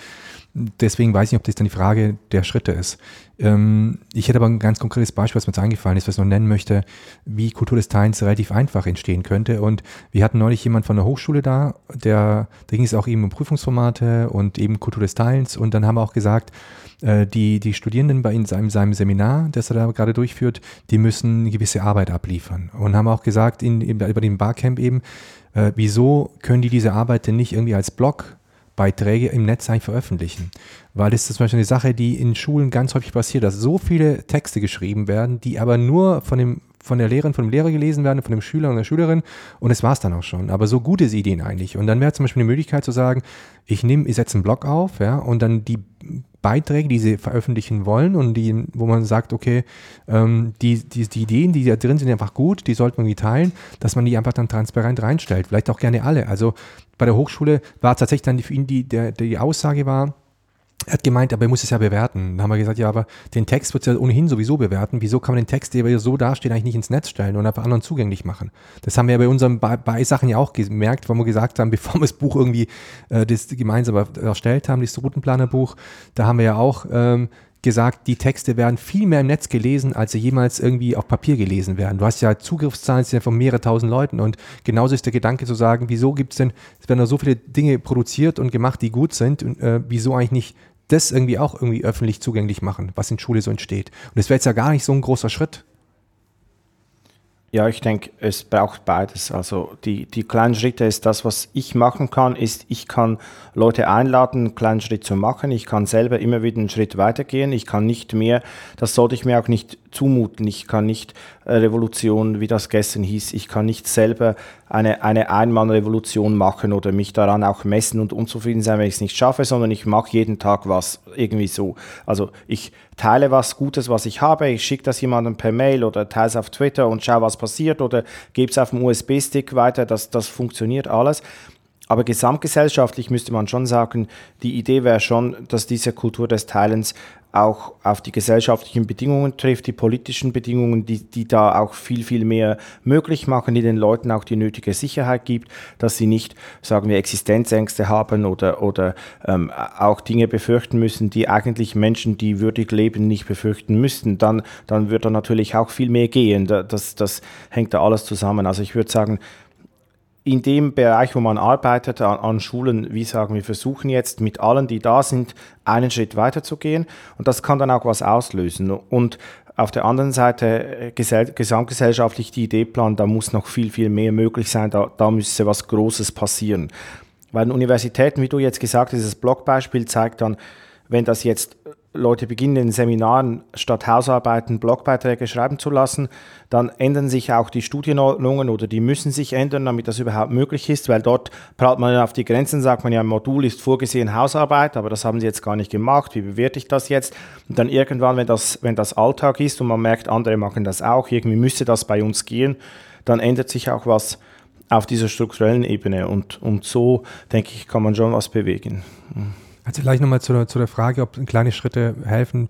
Deswegen weiß ich nicht, ob das dann die Frage der Schritte ist. Ähm, ich hätte aber ein ganz konkretes Beispiel, was mir jetzt eingefallen ist, was ich noch nennen möchte, wie Kultur des Teilens relativ einfach entstehen könnte. Und wir hatten neulich jemand von der Hochschule da, der, da ging es auch eben um Prüfungsformate und eben Kultur des Teilens. Und dann haben wir auch gesagt, äh, die, die Studierenden bei in seinem, seinem Seminar, das er da gerade durchführt, die müssen eine gewisse Arbeit abliefern. Und haben auch gesagt, in, in, über dem Barcamp eben, äh, wieso können die diese Arbeit denn nicht irgendwie als Blog Beiträge im Netz eigentlich veröffentlichen. Weil das ist zum Beispiel eine Sache, die in Schulen ganz häufig passiert, dass so viele Texte geschrieben werden, die aber nur von dem von der Lehrerin, von dem Lehrer gelesen werden, von dem Schüler und der Schülerin und es war es dann auch schon. Aber so gute Ideen eigentlich. Und dann wäre zum Beispiel eine Möglichkeit zu sagen, ich nehme, ich setze einen Blog auf, ja, und dann die Beiträge, die sie veröffentlichen wollen und die, wo man sagt, okay, ähm, die, die, die Ideen, die da drin sind, einfach gut, die sollte man teilen, dass man die einfach dann transparent reinstellt. Vielleicht auch gerne alle. Also bei der Hochschule war tatsächlich dann für ihn die, der, die Aussage war, er hat gemeint, aber er muss es ja bewerten. Dann haben wir gesagt, ja, aber den Text wird es ja ohnehin sowieso bewerten. Wieso kann man den Text, der so dasteht, eigentlich nicht ins Netz stellen und einfach anderen zugänglich machen? Das haben wir ja bei unseren Beisachen ja auch gemerkt, weil wir gesagt haben, [laughs] bevor wir das Buch irgendwie äh, das gemeinsam erstellt haben, das Routenplanerbuch, da haben wir ja auch ähm, gesagt, die Texte werden viel mehr im Netz gelesen, als sie jemals irgendwie auf Papier gelesen werden. Du hast ja Zugriffszahlen von mehreren tausend Leuten und genauso ist der Gedanke zu sagen, wieso gibt es denn, es werden da so viele Dinge produziert und gemacht, die gut sind und äh, wieso eigentlich nicht das irgendwie auch irgendwie öffentlich zugänglich machen, was in Schule so entsteht. Und das wäre jetzt ja gar nicht so ein großer Schritt. Ja, ich denke, es braucht beides. Also die, die kleinen Schritte ist das, was ich machen kann, ist, ich kann Leute einladen, einen kleinen Schritt zu machen. Ich kann selber immer wieder einen Schritt weitergehen. Ich kann nicht mehr, das sollte ich mir auch nicht zumuten. Ich kann nicht äh, Revolution, wie das gestern hieß, ich kann nicht selber eine, eine Einmannrevolution machen oder mich daran auch messen und unzufrieden sein, wenn ich es nicht schaffe, sondern ich mache jeden Tag was irgendwie so. Also ich teile was Gutes, was ich habe, ich schicke das jemandem per Mail oder teile es auf Twitter und schaue, was passiert oder gebe es auf dem USB-Stick weiter, das, das funktioniert alles. Aber gesamtgesellschaftlich müsste man schon sagen, die Idee wäre schon, dass diese Kultur des Teilens auch auf die gesellschaftlichen Bedingungen trifft, die politischen Bedingungen, die, die da auch viel, viel mehr möglich machen, die den Leuten auch die nötige Sicherheit gibt, dass sie nicht, sagen wir, Existenzängste haben oder, oder ähm, auch Dinge befürchten müssen, die eigentlich Menschen, die würdig leben, nicht befürchten müssten. Dann, dann wird da natürlich auch viel mehr gehen. Das, das hängt da alles zusammen. Also ich würde sagen, in dem Bereich, wo man arbeitet, an, an, Schulen, wie sagen wir, versuchen jetzt mit allen, die da sind, einen Schritt weiter zu gehen. Und das kann dann auch was auslösen. Und auf der anderen Seite äh, gesamtgesellschaftlich die Idee planen, da muss noch viel, viel mehr möglich sein, da, da müsste was Großes passieren. Weil Universitäten, wie du jetzt gesagt hast, dieses Blogbeispiel zeigt dann, wenn das jetzt Leute beginnen in Seminaren statt Hausarbeiten Blogbeiträge schreiben zu lassen, dann ändern sich auch die Studienordnungen oder die müssen sich ändern, damit das überhaupt möglich ist, weil dort prallt man auf die Grenzen, sagt man ja, ein Modul ist vorgesehen Hausarbeit, aber das haben sie jetzt gar nicht gemacht, wie bewerte ich das jetzt? Und dann irgendwann, wenn das, wenn das Alltag ist und man merkt, andere machen das auch, irgendwie müsste das bei uns gehen, dann ändert sich auch was auf dieser strukturellen Ebene und, und so, denke ich, kann man schon was bewegen. Also vielleicht nochmal zu, der, zu der Frage, ob kleine Schritte helfen.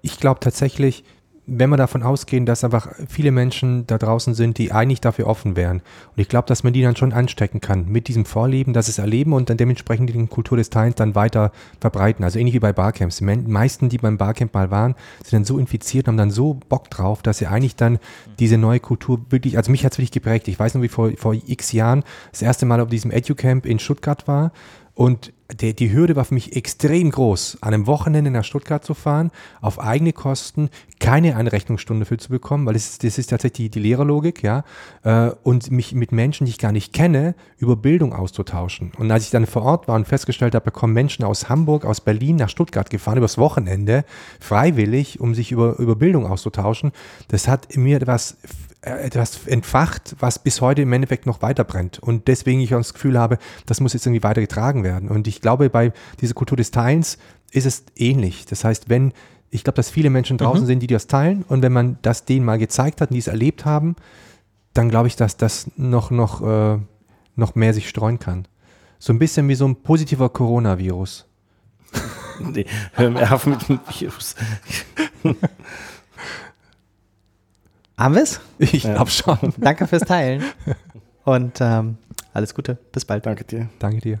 Ich glaube tatsächlich, wenn wir davon ausgehen, dass einfach viele Menschen da draußen sind, die eigentlich dafür offen wären. Und ich glaube, dass man die dann schon anstecken kann mit diesem Vorleben, dass es erleben und dann dementsprechend die Kultur des Teilens dann weiter verbreiten. Also ähnlich wie bei Barcamps. Die meisten, die beim Barcamp mal waren, sind dann so infiziert und haben dann so Bock drauf, dass sie eigentlich dann diese neue Kultur wirklich, also mich hat es wirklich geprägt. Ich weiß noch, wie vor, vor x Jahren das erste Mal auf diesem EduCamp in Stuttgart war und die, die Hürde war für mich extrem groß, an einem Wochenende nach Stuttgart zu fahren, auf eigene Kosten, keine Einrechnungsstunde für zu bekommen, weil das ist, das ist tatsächlich die, die Lehrerlogik, ja, äh, und mich mit Menschen, die ich gar nicht kenne, über Bildung auszutauschen. Und als ich dann vor Ort war und festgestellt habe, da kommen Menschen aus Hamburg, aus Berlin nach Stuttgart gefahren, übers Wochenende, freiwillig, um sich über, über Bildung auszutauschen, das hat mir etwas etwas entfacht, was bis heute im Endeffekt noch weiter brennt. Und deswegen ich auch das Gefühl habe, das muss jetzt irgendwie weitergetragen werden. Und ich glaube, bei dieser Kultur des Teilens ist es ähnlich. Das heißt, wenn, ich glaube, dass viele Menschen draußen mhm. sind, die das teilen, und wenn man das denen mal gezeigt hat und die es erlebt haben, dann glaube ich, dass das noch, noch, äh, noch mehr sich streuen kann. So ein bisschen wie so ein positiver Coronavirus. Nee, hör mir auf mit dem Virus. Haben wir es? Ich glaube schon. Danke fürs Teilen. Und ähm, alles Gute. Bis bald. Danke dir. Danke dir.